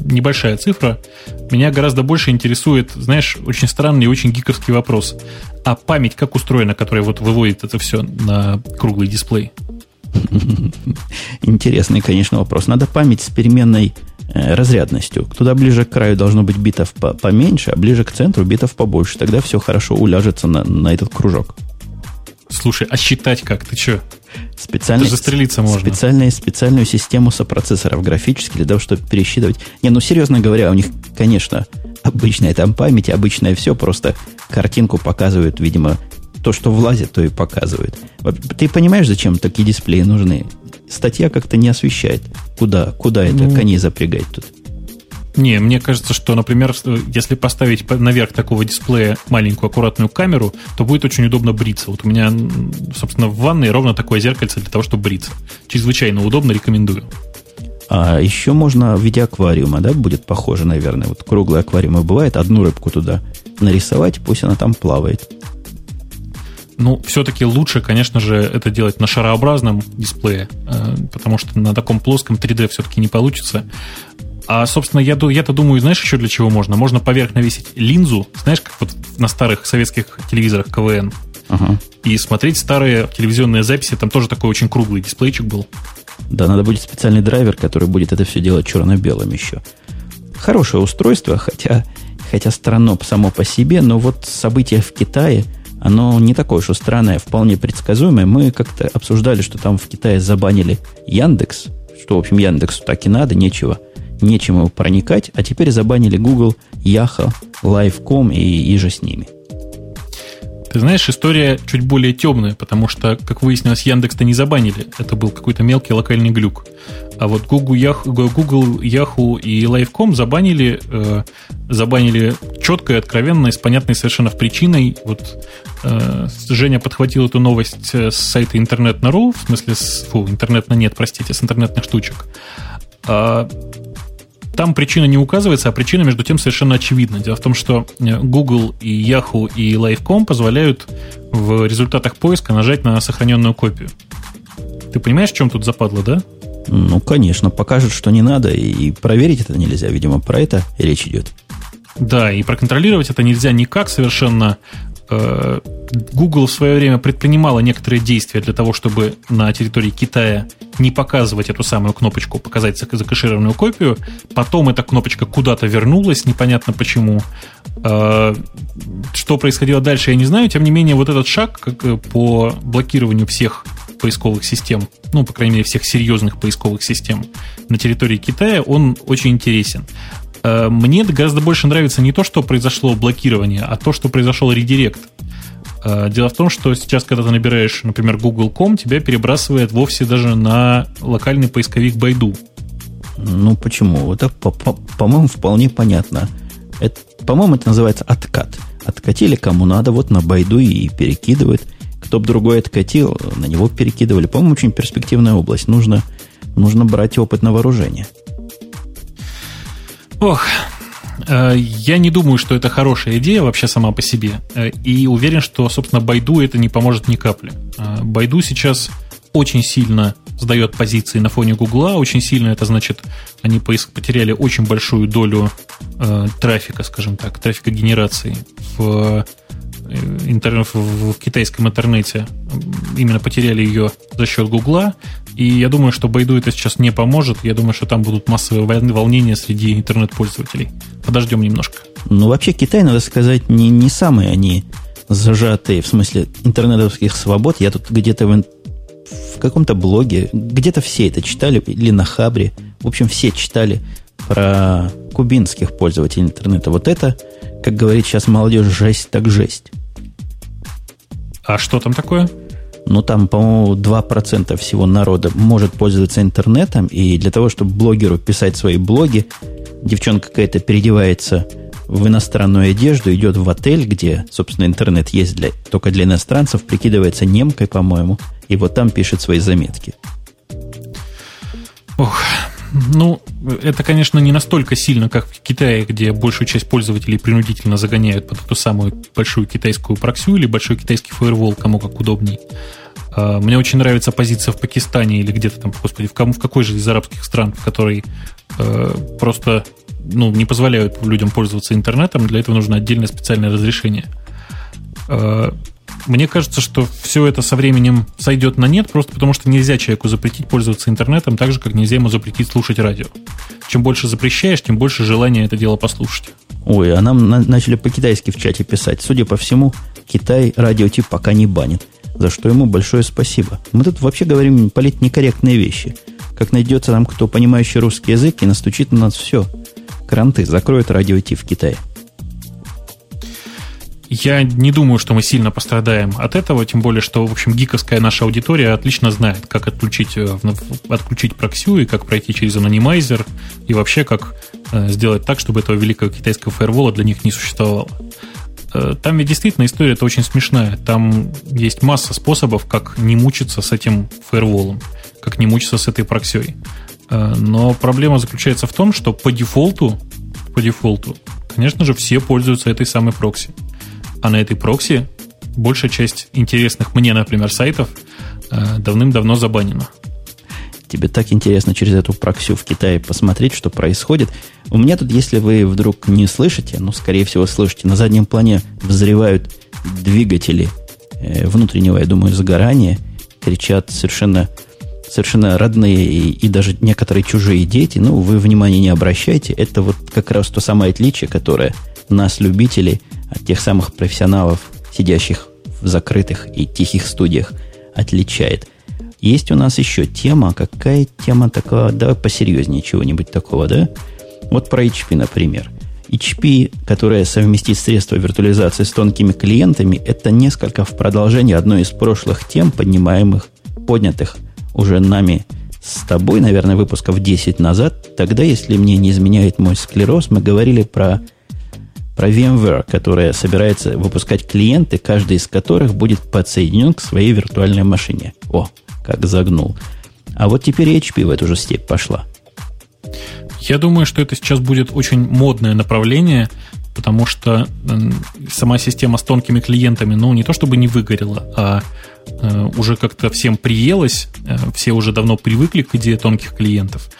Speaker 2: небольшая цифра. Меня гораздо больше интересует, знаешь, очень странный и очень гиковский вопрос. А память как устроена, которая вот выводит это все на круглый дисплей? (laughs)
Speaker 1: Интересный, конечно, вопрос. Надо память с переменной разрядностью. Туда ближе к краю должно быть битов поменьше, а ближе к центру битов побольше. Тогда все хорошо уляжется на, на этот кружок.
Speaker 2: Слушай, а считать как? Ты что?
Speaker 1: Специальный, застрелиться можно. Специальную, специальную систему сопроцессоров графических для того, чтобы пересчитывать. Не, ну серьезно говоря, у них, конечно, обычная там память, обычное все, просто картинку показывают, видимо, то, что влазит, то и показывает. Ты понимаешь, зачем такие дисплеи нужны? Статья как-то не освещает, куда, куда это ну, коней запрягать тут.
Speaker 2: Не, мне кажется, что, например, если поставить наверх такого дисплея маленькую аккуратную камеру, то будет очень удобно бриться. Вот у меня, собственно, в ванной ровно такое зеркальце для того, чтобы бриться. Чрезвычайно удобно, рекомендую.
Speaker 1: А еще можно в виде аквариума, да, будет похоже, наверное. Вот круглые аквариумы бывает, одну рыбку туда нарисовать, пусть она там плавает.
Speaker 2: Ну, все-таки лучше, конечно же, это делать на шарообразном дисплее, э, потому что на таком плоском 3D все-таки не получится. А, собственно, я, я-то думаю, знаешь, еще для чего можно? Можно поверх навесить линзу, знаешь, как вот на старых советских телевизорах КВН, ага. и смотреть старые телевизионные записи. Там тоже такой очень круглый дисплейчик был.
Speaker 1: Да, надо будет специальный драйвер, который будет это все делать черно-белым еще. Хорошее устройство, хотя, хотя странно само по себе, но вот события в Китае, оно не такое уж странное, вполне предсказуемое. Мы как-то обсуждали, что там в Китае забанили Яндекс, что, в общем, Яндексу так и надо, нечего нечем его проникать, а теперь забанили Google, Yahoo, Live.com и, и же с ними.
Speaker 2: Ты знаешь, история чуть более темная, потому что, как выяснилось, Яндекс-то не забанили. Это был какой-то мелкий локальный глюк. А вот Google, Yahoo, Google, и Live.com забанили, э, забанили четко и откровенно, и с понятной совершенно причиной. Вот э, Женя подхватил эту новость с сайта интернет.ру, в смысле, с, фу, интернет на нет, простите, с интернетных штучек. А там причина не указывается, а причина, между тем, совершенно очевидна. Дело в том, что э, Google и Yahoo и Live.com позволяют в результатах поиска нажать на сохраненную копию. Ты понимаешь, в чем тут западло, да?
Speaker 1: Ну, конечно, покажет, что не надо, и проверить это нельзя. Видимо, про это речь идет.
Speaker 2: Да, и проконтролировать это нельзя никак совершенно. Э, Google в свое время предпринимала некоторые действия для того, чтобы на территории Китая не показывать эту самую кнопочку, показать закэшированную копию. Потом эта кнопочка куда-то вернулась, непонятно почему. Э, что происходило дальше, я не знаю. Тем не менее, вот этот шаг э, по блокированию всех поисковых систем, ну, по крайней мере, всех серьезных поисковых систем на территории Китая, он очень интересен. Э, мне гораздо больше нравится не то, что произошло блокирование, а то, что произошел редирект. Э, дело в том, что сейчас, когда ты набираешь, например, google.com, тебя перебрасывает вовсе даже на локальный поисковик Байду.
Speaker 1: Ну, почему? Это, по-моему, вполне понятно. Это, по-моему, это называется откат. Откатили кому надо, вот на Байду и перекидывает. Кто бы другой откатил, на него перекидывали. По-моему, очень перспективная область. Нужно, нужно брать опыт на вооружение.
Speaker 2: Ох, э, я не думаю, что это хорошая идея вообще сама по себе. Э, и уверен, что, собственно, Байду это не поможет ни капли. Э, Байду сейчас очень сильно сдает позиции на фоне Гугла очень сильно. Это значит, они потеряли очень большую долю э, трафика, скажем так, трафика генерации в, интернет, в китайском интернете. Именно потеряли ее за счет Гугла. И я думаю, что Байду это сейчас не поможет. Я думаю, что там будут массовые волнения среди интернет-пользователей. Подождем немножко.
Speaker 1: Ну, вообще, Китай, надо сказать, не, не самые они зажатые, в смысле интернетовских свобод. Я тут где-то в, в каком-то блоге, где-то все это читали, или на Хабре. В общем, все читали про кубинских пользователей интернета. Вот это, как говорит сейчас молодежь, жесть так жесть.
Speaker 2: А что там такое?
Speaker 1: Ну, там, по-моему, 2% всего народа может пользоваться интернетом, и для того, чтобы блогеру писать свои блоги, девчонка какая-то переодевается в иностранную одежду, идет в отель, где, собственно, интернет есть для, только для иностранцев, прикидывается немкой, по-моему, и вот там пишет свои заметки.
Speaker 2: Ох, ну, это, конечно, не настолько сильно, как в Китае, где большую часть пользователей принудительно загоняют под эту самую большую китайскую проксю или большой китайский фаервол, кому как удобней. А, мне очень нравится позиция в Пакистане или где-то там, господи, в, кому, в какой же из арабских стран, в которой э, просто ну, не позволяют людям пользоваться интернетом, для этого нужно отдельное специальное разрешение. Мне кажется, что все это со временем сойдет на нет, просто потому что нельзя человеку запретить пользоваться интернетом, так же, как нельзя ему запретить слушать радио. Чем больше запрещаешь, тем больше желания это дело послушать.
Speaker 1: Ой, а нам на- начали по-китайски в чате писать. Судя по всему, Китай радиотип пока не банит. За что ему большое спасибо. Мы тут вообще говорим некорректные вещи. Как найдется нам кто, понимающий русский язык, и настучит на нас все. Кранты закроют радиотип в Китае.
Speaker 2: Я не думаю, что мы сильно пострадаем от этого, тем более, что, в общем, гиковская наша аудитория отлично знает, как отключить, э, отключить проксю и как пройти через анонимайзер, и вообще, как э, сделать так, чтобы этого великого китайского фаервола для них не существовало. Э, там ведь действительно история это очень смешная. Там есть масса способов, как не мучиться с этим фаерволом, как не мучиться с этой проксей. Но проблема заключается в том, что по дефолту, по дефолту, конечно же, все пользуются этой самой прокси а на этой прокси большая часть интересных мне, например, сайтов э, давным-давно забанена.
Speaker 1: Тебе так интересно через эту проксю в Китае посмотреть, что происходит. У меня тут, если вы вдруг не слышите, ну, скорее всего, слышите, на заднем плане взрывают двигатели э, внутреннего, я думаю, загорания, кричат совершенно, совершенно родные и, и даже некоторые чужие дети. Ну, вы внимания не обращайте. Это вот как раз то самое отличие, которое нас, любителей, от тех самых профессионалов, сидящих в закрытых и тихих студиях, отличает. Есть у нас еще тема. Какая тема такая? Давай посерьезнее чего-нибудь такого, да? Вот про HP, например. HP, которая совместит средства виртуализации с тонкими клиентами, это несколько в продолжении одной из прошлых тем, поднимаемых, поднятых уже нами с тобой, наверное, выпусков 10 назад. Тогда, если мне не изменяет мой склероз, мы говорили про про VMware, которая собирается выпускать клиенты, каждый из которых будет подсоединен к своей виртуальной машине. О, как загнул. А вот теперь HP в эту же степь пошла.
Speaker 2: Я думаю, что это сейчас будет очень модное направление, потому что сама система с тонкими клиентами, ну, не то чтобы не выгорела, а э, уже как-то всем приелась, э, все уже давно привыкли к идее тонких клиентов.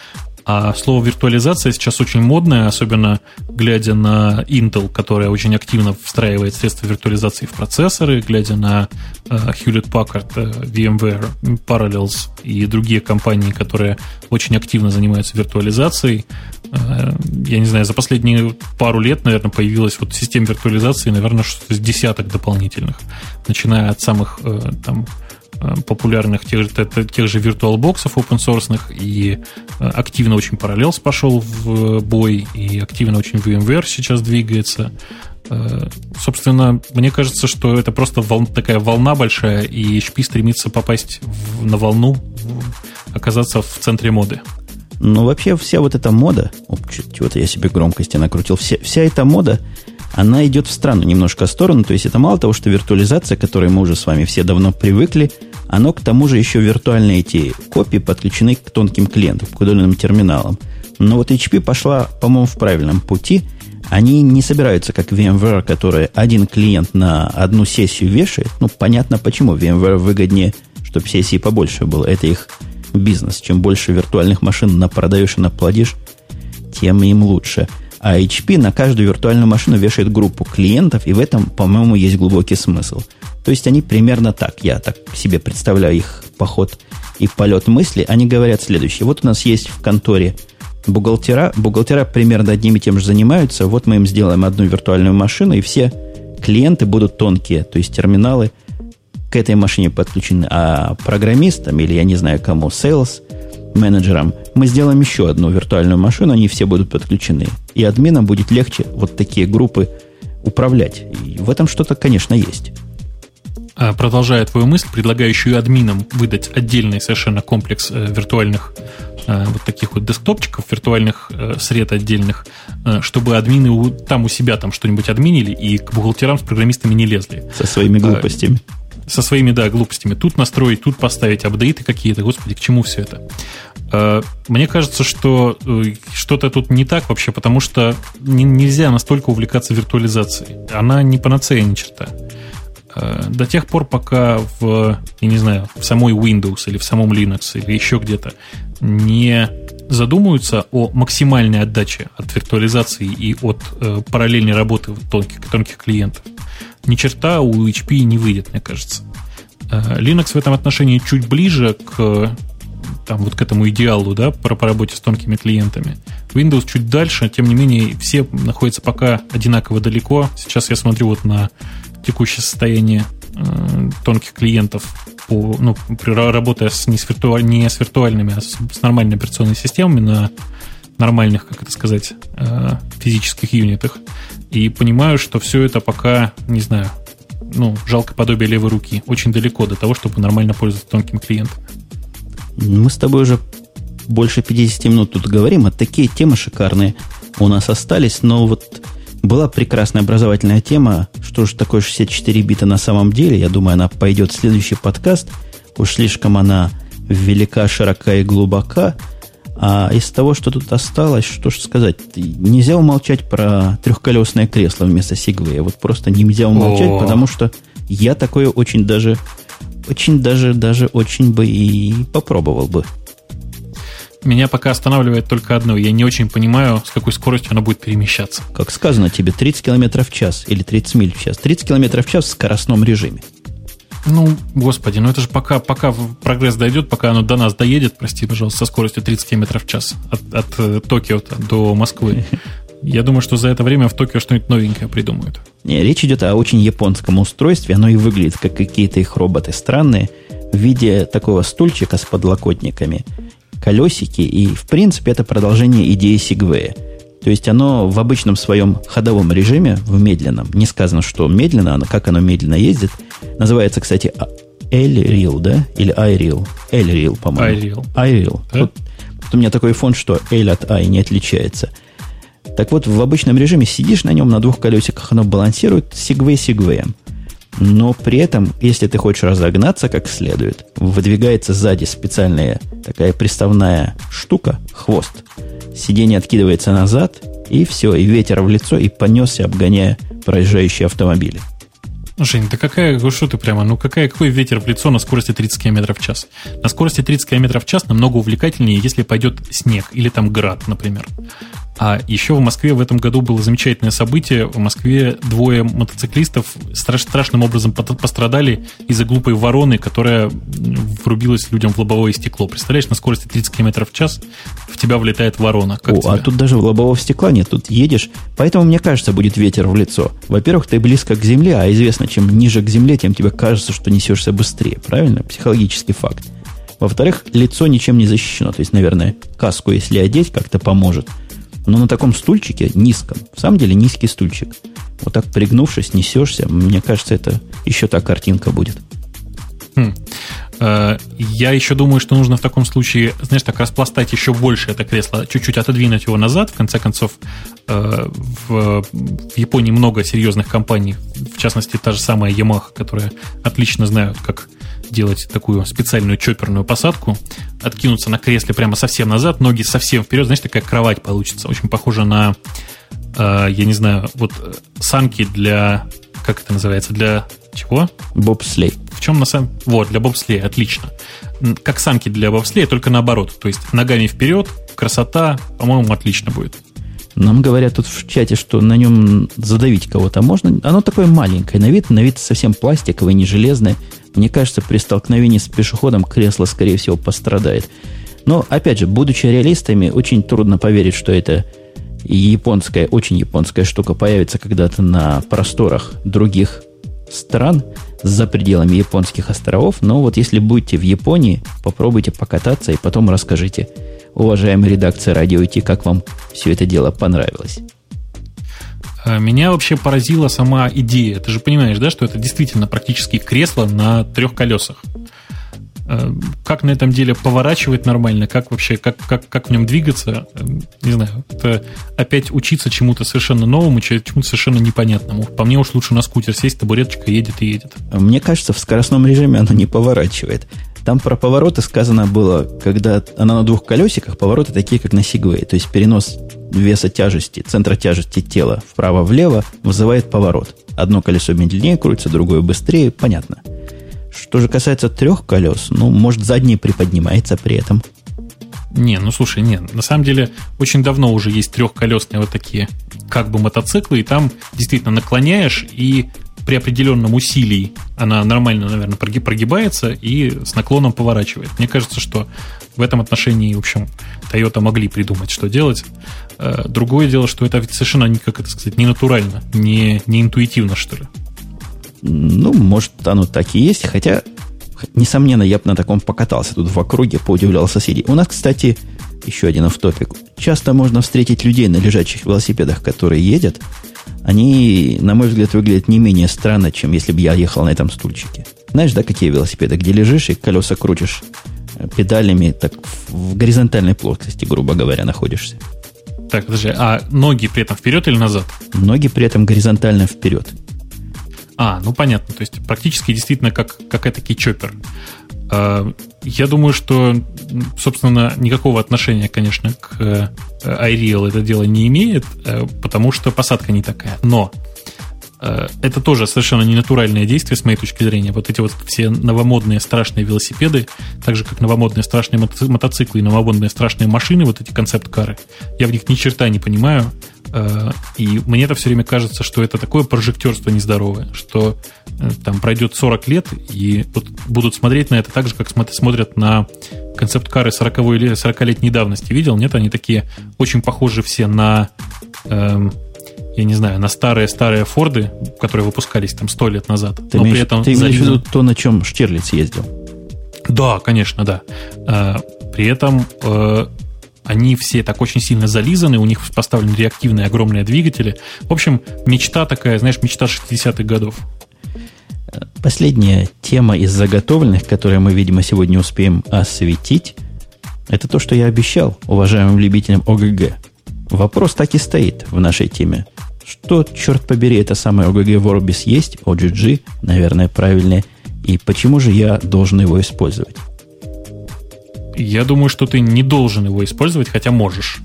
Speaker 2: А слово виртуализация сейчас очень модное, особенно глядя на Intel, которая очень активно встраивает средства виртуализации в процессоры, глядя на uh, Hewlett Packard, uh, VMware, Parallels и другие компании, которые очень активно занимаются виртуализацией. Uh, я не знаю, за последние пару лет, наверное, появилась вот система виртуализации, наверное, что-то с десяток дополнительных, начиная от самых там Э, популярных тех, тех же VirtualBox open source и э, активно очень Parallels пошел в бой, и активно очень VMware сейчас двигается. Э, собственно, мне кажется, что это просто вол, такая волна большая, и HP стремится попасть в, на волну, оказаться в центре моды.
Speaker 1: Ну, вообще, вся вот эта мода, чего-то я себе громкости накрутил, вся, вся эта мода, она идет в странную немножко сторону. То есть это мало того, что виртуализация, к которой мы уже с вами все давно привыкли, оно к тому же еще виртуальные эти копии подключены к тонким клиентам, к удаленным терминалам. Но вот HP пошла, по-моему, в правильном пути. Они не собираются, как VMware, который один клиент на одну сессию вешает. Ну, понятно почему. VMware выгоднее, чтобы сессий побольше было. Это их бизнес. Чем больше виртуальных машин напродаешь и наплодишь, тем им лучше. А HP на каждую виртуальную машину вешает группу клиентов, и в этом, по-моему, есть глубокий смысл. То есть они примерно так, я так себе представляю их поход и полет мысли, они говорят следующее. Вот у нас есть в конторе бухгалтера, бухгалтера примерно одним и тем же занимаются, вот мы им сделаем одну виртуальную машину, и все клиенты будут тонкие, то есть терминалы к этой машине подключены, а программистам или, я не знаю кому, sales менеджерам, мы сделаем еще одну виртуальную машину, они все будут подключены. И админам будет легче вот такие группы управлять. И в этом что-то, конечно, есть.
Speaker 2: А, продолжая твою мысль, предлагающую админам выдать отдельный совершенно комплекс э, виртуальных э, вот таких вот десктопчиков, виртуальных э, сред отдельных, чтобы админы там у себя там что-нибудь админили и к бухгалтерам с программистами не лезли.
Speaker 1: Со своими а, глупостями.
Speaker 2: Со своими, да, глупостями. Тут настроить, тут поставить апдейты какие-то. Господи, к чему все это? А, мне кажется, что э, что-то тут не так вообще, потому что нельзя настолько увлекаться виртуализацией. Она не панацея ни черта. Э, до тех пор, пока в, я не знаю, в самой Windows или в самом Linux или еще где-то не задумаются о максимальной отдаче от виртуализации и от э, параллельной работы тонких, тонких клиентов, ни черта у HP не выйдет, мне кажется. Э, Linux в этом отношении чуть ближе к там, вот к этому идеалу, да, по, по работе с тонкими клиентами. Windows чуть дальше, тем не менее, все находятся пока одинаково далеко. Сейчас я смотрю вот на текущее состояние э, тонких клиентов, по, ну, при, работая с, не, с не с виртуальными, а с, с нормальными операционными системами на нормальных, как это сказать, э, физических юнитах. И понимаю, что все это пока, не знаю, ну, жалко подобие левой руки. Очень далеко до того, чтобы нормально пользоваться тонким клиентом.
Speaker 1: Мы с тобой уже больше 50 минут тут говорим, а такие темы шикарные у нас остались, но вот была прекрасная образовательная тема, что же такое 64 бита на самом деле. Я думаю, она пойдет в следующий подкаст. Уж слишком она велика, широка и глубока. А из того, что тут осталось, что же сказать, нельзя умолчать про трехколесное кресло вместо Сигвея. Вот просто нельзя умолчать, О. потому что я такое очень даже, очень даже, даже очень бы и попробовал бы.
Speaker 2: Меня пока останавливает только одно. Я не очень понимаю, с какой скоростью оно будет перемещаться.
Speaker 1: Как сказано тебе, 30 км в час или 30 миль в час. 30 км в час в скоростном режиме.
Speaker 2: Ну, господи, ну это же пока, пока прогресс дойдет, пока оно до нас доедет, прости, пожалуйста, со скоростью 30 км в час от, от э, Токио до Москвы. (laughs) Я думаю, что за это время в Токио что-нибудь новенькое придумают.
Speaker 1: Не, речь идет о очень японском устройстве. Оно и выглядит как какие-то их роботы странные в виде такого стульчика с подлокотниками колесики, и, в принципе, это продолжение идеи Сигвея. То есть оно в обычном своем ходовом режиме, в медленном, не сказано, что медленно, а как оно медленно ездит, называется, кстати, L-Reel, да? Или iReel? L-Reel, по-моему.
Speaker 2: iReel.
Speaker 1: iReel. Да? Вот, вот у меня такой фон, что L от I не отличается. Так вот, в обычном режиме сидишь на нем, на двух колесиках оно балансирует, сигвей сигвеем. Но при этом, если ты хочешь разогнаться как следует, выдвигается сзади специальная такая приставная штука, хвост. Сиденье откидывается назад, и все, и ветер в лицо, и понесся, обгоняя проезжающие автомобили.
Speaker 2: Жень, да какая, что ты прямо, ну какая, какой ветер в лицо на скорости 30 км в час? На скорости 30 км в час намного увлекательнее, если пойдет снег или там град, например. А еще в Москве в этом году было замечательное событие. В Москве двое мотоциклистов страш, страшным образом пострадали из-за глупой вороны, которая врубилась людям в лобовое стекло. Представляешь, на скорости 30 км в час в тебя влетает ворона.
Speaker 1: Как О,
Speaker 2: тебя?
Speaker 1: а тут даже лобового стекла нет, тут едешь. Поэтому, мне кажется, будет ветер в лицо. Во-первых, ты близко к земле, а известно, чем ниже к земле, тем тебе кажется, что несешься быстрее. Правильно? Психологический факт. Во-вторых, лицо ничем не защищено. То есть, наверное, каску, если одеть, как-то поможет – но на таком стульчике, низком, в самом деле низкий стульчик, вот так пригнувшись, несешься, мне кажется, это еще та картинка будет.
Speaker 2: Хм. Э, я еще думаю, что нужно в таком случае, знаешь, так распластать еще больше это кресло, чуть-чуть отодвинуть его назад. В конце концов, э, в, Японии много серьезных компаний, в частности, та же самая Yamaha, которая отлично знают, как делать такую специальную чоперную посадку, откинуться на кресле прямо совсем назад, ноги совсем вперед, знаешь, такая кровать получится, очень похожа на, э, я не знаю, вот санки для, как это называется, для чего?
Speaker 1: Бобслей.
Speaker 2: в чем на самом... Вот, для бобслея, отлично. Как санки для бобслея, только наоборот. То есть ногами вперед, красота, по-моему, отлично будет.
Speaker 1: Нам говорят тут в чате, что на нем задавить кого-то можно. Оно такое маленькое на вид, на вид совсем пластиковое, не железное. Мне кажется, при столкновении с пешеходом кресло, скорее всего, пострадает. Но, опять же, будучи реалистами, очень трудно поверить, что это японская, очень японская штука появится когда-то на просторах других стран за пределами японских островов. Но вот если будете в Японии, попробуйте покататься и потом расскажите – уважаемая редакция Радио IT, как вам все это дело понравилось?
Speaker 2: А, меня вообще поразила сама идея. Ты же понимаешь, да, что это действительно практически кресло на трех колесах. А, как на этом деле поворачивать нормально, как вообще, как, как, как в нем двигаться, не знаю. Это опять учиться чему-то совершенно новому, чему-то совершенно непонятному. По мне уж лучше на скутер сесть, табуреточка едет и едет.
Speaker 1: Мне кажется, в скоростном режиме оно не поворачивает. Там про повороты сказано было, когда она на двух колесиках, повороты такие, как на Сигвей. То есть перенос веса тяжести, центра тяжести тела вправо-влево вызывает поворот. Одно колесо медленнее крутится, другое быстрее, понятно. Что же касается трех колес, ну, может, заднее приподнимается при этом.
Speaker 2: Не, ну слушай, не, на самом деле очень давно уже есть трехколесные вот такие как бы мотоциклы, и там действительно наклоняешь, и при определенном усилии она нормально, наверное, прогибается и с наклоном поворачивает. Мне кажется, что в этом отношении, в общем, Toyota могли придумать, что делать. Э, другое дело, что это совершенно, как это сказать, не натурально, не, не интуитивно, что ли.
Speaker 1: Ну, может, оно так и есть, хотя, несомненно, я бы на таком покатался тут в округе, поудивлял соседей. У нас, кстати, еще один автопик. Часто можно встретить людей на лежачих велосипедах, которые едят, они, на мой взгляд, выглядят не менее странно, чем если бы я ехал на этом стульчике. Знаешь, да, какие велосипеды, где лежишь и колеса крутишь э, педалями, так в горизонтальной плоскости, грубо говоря, находишься.
Speaker 2: Так, подожди, а ноги при этом вперед или назад?
Speaker 1: Ноги при этом горизонтально вперед.
Speaker 2: А, ну понятно, то есть практически действительно как, как этакий чоппер. А, я думаю, что, собственно, никакого отношения, конечно, к э, iReal это дело не имеет, э, потому что посадка не такая. Но э, это тоже совершенно ненатуральное действие, с моей точки зрения. Вот эти вот все новомодные страшные велосипеды, так же, как новомодные страшные мотоциклы и новомодные страшные машины, вот эти концепт-кары, я в них ни черта не понимаю. Э, и мне это все время кажется, что это такое прожектерство нездоровое, что э, там пройдет 40 лет, и вот будут смотреть на это так же, как смотрят на концепт-кары 40-летней давности. Видел? Нет? Они такие очень похожи все на эм, я не знаю, на старые-старые Форды, которые выпускались там сто лет назад.
Speaker 1: Ты, но имеешь, при этом ты имеешь в виду то, на чем Штирлиц ездил?
Speaker 2: Да, конечно, да. Э, при этом они все так очень сильно зализаны, у них поставлены реактивные огромные двигатели. В общем, мечта такая, знаешь, мечта 60-х годов.
Speaker 1: Последняя тема из заготовленных, которые мы, видимо, сегодня успеем осветить, это то, что я обещал уважаемым любителям ОГГ. Вопрос так и стоит в нашей теме. Что, черт побери, это самое ОГГ Vorbis есть, OGG, наверное, правильнее, и почему же я должен его использовать?
Speaker 2: Я думаю, что ты не должен его использовать, хотя можешь.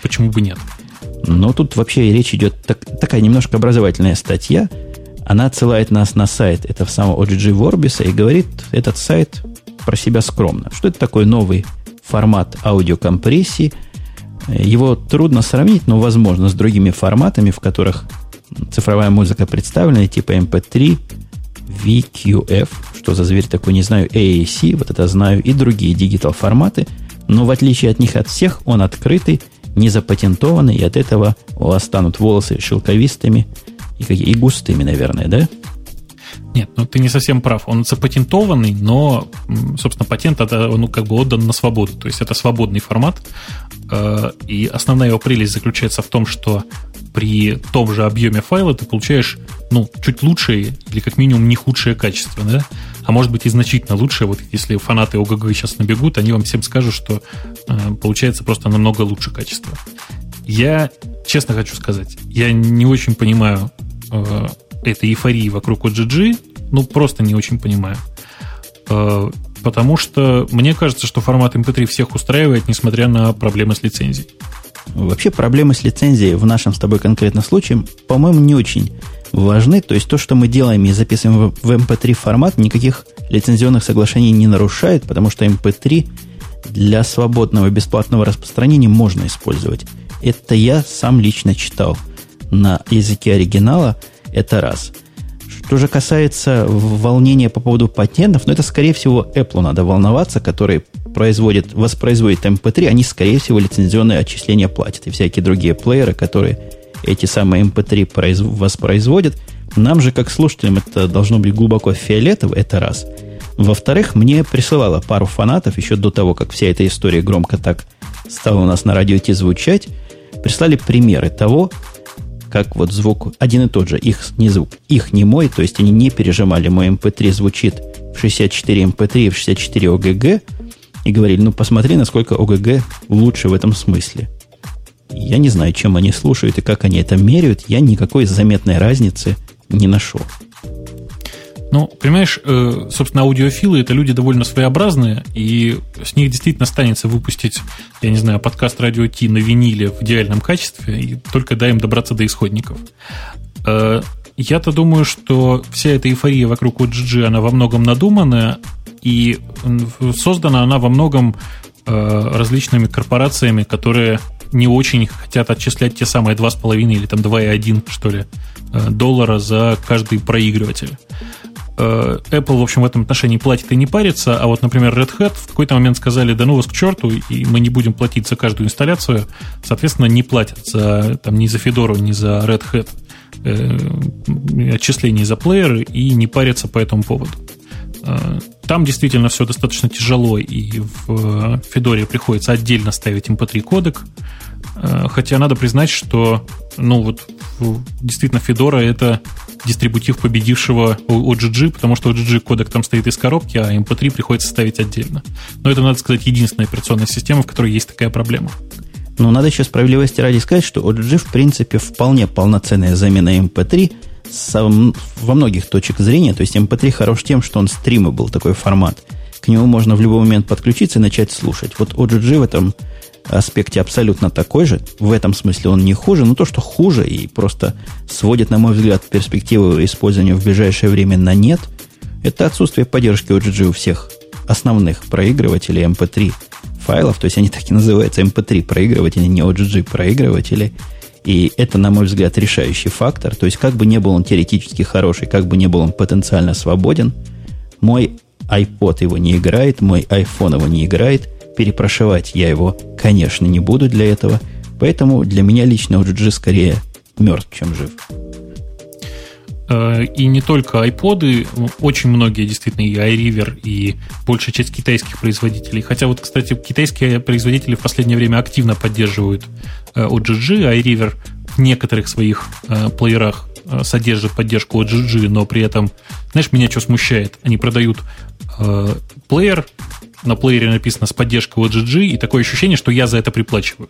Speaker 2: Почему бы нет?
Speaker 1: Но тут вообще речь идет так, такая немножко образовательная статья. Она отсылает нас на сайт этого самого OGG Vorbis и говорит этот сайт про себя скромно. Что это такой новый формат аудиокомпрессии? Его трудно сравнить, но возможно с другими форматами, в которых цифровая музыка представлена, типа MP3, VQF, что за зверь такой, не знаю, AAC, вот это знаю, и другие digital форматы, но в отличие от них от всех, он открытый, не запатентованный, и от этого у вас станут волосы шелковистыми и, и густыми, наверное, да?
Speaker 2: Нет, ну ты не совсем прав. Он запатентованный, но, собственно, патент это, ну, как бы отдан на свободу. То есть это свободный формат. Э, и основная его прелесть заключается в том, что при том же объеме файла ты получаешь, ну, чуть лучшее или как минимум не худшее качество, да? А может быть и значительно лучшее. Вот если фанаты ОГГ сейчас набегут, они вам всем скажут, что э, получается просто намного лучше качество. Я честно хочу сказать, я не очень понимаю э, этой эйфории вокруг OGG, ну, просто не очень понимаю. Э, потому что мне кажется, что формат MP3 всех устраивает, несмотря на проблемы с лицензией.
Speaker 1: Вообще проблемы с лицензией в нашем с тобой конкретно случае, по-моему, не очень важны. То есть то, что мы делаем и записываем в MP3 формат, никаких лицензионных соглашений не нарушает, потому что MP3 для свободного бесплатного распространения можно использовать. Это я сам лично читал на языке оригинала. Это раз. Что же касается волнения по поводу патентов, ну это, скорее всего, Apple надо волноваться, который производит, воспроизводит MP3, они, скорее всего, лицензионные отчисления платят. И всякие другие плееры, которые эти самые MP3 воспроизводят. Нам же, как слушателям, это должно быть глубоко фиолетово, это раз. Во-вторых, мне присылала пару фанатов еще до того, как вся эта история громко так стала у нас на радио идти звучать, прислали примеры того, как вот звук один и тот же, их не звук, их не мой, то есть они не пережимали, мой MP3 эм звучит в 64 MP3 эм и в 64 OGG, и говорили, ну посмотри, насколько OGG лучше в этом смысле. Я не знаю, чем они слушают и как они это меряют, я никакой заметной разницы не нашел.
Speaker 2: Ну, понимаешь, э, собственно, аудиофилы это люди довольно своеобразные, и с них действительно станется выпустить, я не знаю, подкаст Радио Ти на виниле в идеальном качестве, и только дай им добраться до исходников. Э, я-то думаю, что вся эта эйфория вокруг OGG, она во многом надуманная, и создана она во многом э, различными корпорациями, которые не очень хотят отчислять те самые 2,5 или там 2,1, что ли, доллара за каждый проигрыватель. Э, Apple, в общем, в этом отношении платит и не парится, а вот, например, Red Hat в какой-то момент сказали, да ну вас к черту, и мы не будем платить за каждую инсталляцию, соответственно, не платят за, там, ни за Fedora, ни за Red Hat э, отчислений за плееры и не парятся по этому поводу. Э, там действительно все достаточно тяжело, и в Федоре приходится отдельно ставить MP3 эм кодек, хотя надо признать, что ну вот действительно Fedora это дистрибутив победившего OGG, потому что OGG кодек там стоит из коробки, а MP3 приходится ставить отдельно. Но это, надо сказать, единственная операционная система, в которой есть такая проблема.
Speaker 1: Но надо еще справедливости ради сказать, что OGG, в принципе, вполне полноценная замена MP3 со, во многих точек зрения. То есть MP3 хорош тем, что он стримы был такой формат. К нему можно в любой момент подключиться и начать слушать. Вот OGG в этом аспекте абсолютно такой же. В этом смысле он не хуже, но то, что хуже и просто сводит, на мой взгляд, перспективу использования в ближайшее время на нет, это отсутствие поддержки OGG у всех основных проигрывателей MP3 файлов, то есть они так и называются MP3 проигрыватели, не OGG проигрыватели. И это, на мой взгляд, решающий фактор. То есть, как бы не был он теоретически хороший, как бы не был он потенциально свободен, мой iPod его не играет, мой iPhone его не играет, перепрошивать я его, конечно, не буду для этого. Поэтому для меня лично OGG скорее мертв, чем жив.
Speaker 2: Э, и не только iPod, очень многие действительно и iRiver, и большая часть китайских производителей. Хотя вот, кстати, китайские производители в последнее время активно поддерживают OGG, э, iRiver в некоторых своих э, плеерах содержит поддержку OGG, но при этом, знаешь, меня что смущает? Они продают плеер, на плеере написано с поддержкой OGG, и такое ощущение, что я за это приплачиваю.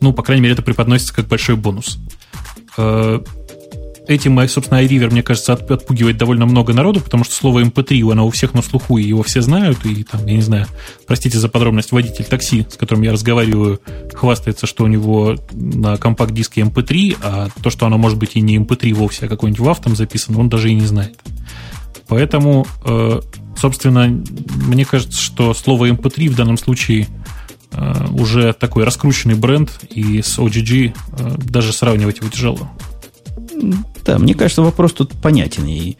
Speaker 2: Ну, по крайней мере, это преподносится как большой бонус. Э, этим, собственно, iRiver, мне кажется, отпугивает довольно много народу, потому что слово MP3, эм оно у всех на слуху, и его все знают, и там, я не знаю, простите за подробность, водитель такси, с которым я разговариваю, хвастается, что у него на компакт-диске MP3, эм а то, что оно может быть и не MP3 эм вовсе, а какой-нибудь WAV там записан, он даже и не знает. Поэтому э, Собственно, мне кажется, что слово MP3 в данном случае э, уже такой раскрученный бренд, и с OGG э, даже сравнивать его тяжело.
Speaker 1: Да, мне кажется, вопрос тут понятен. И,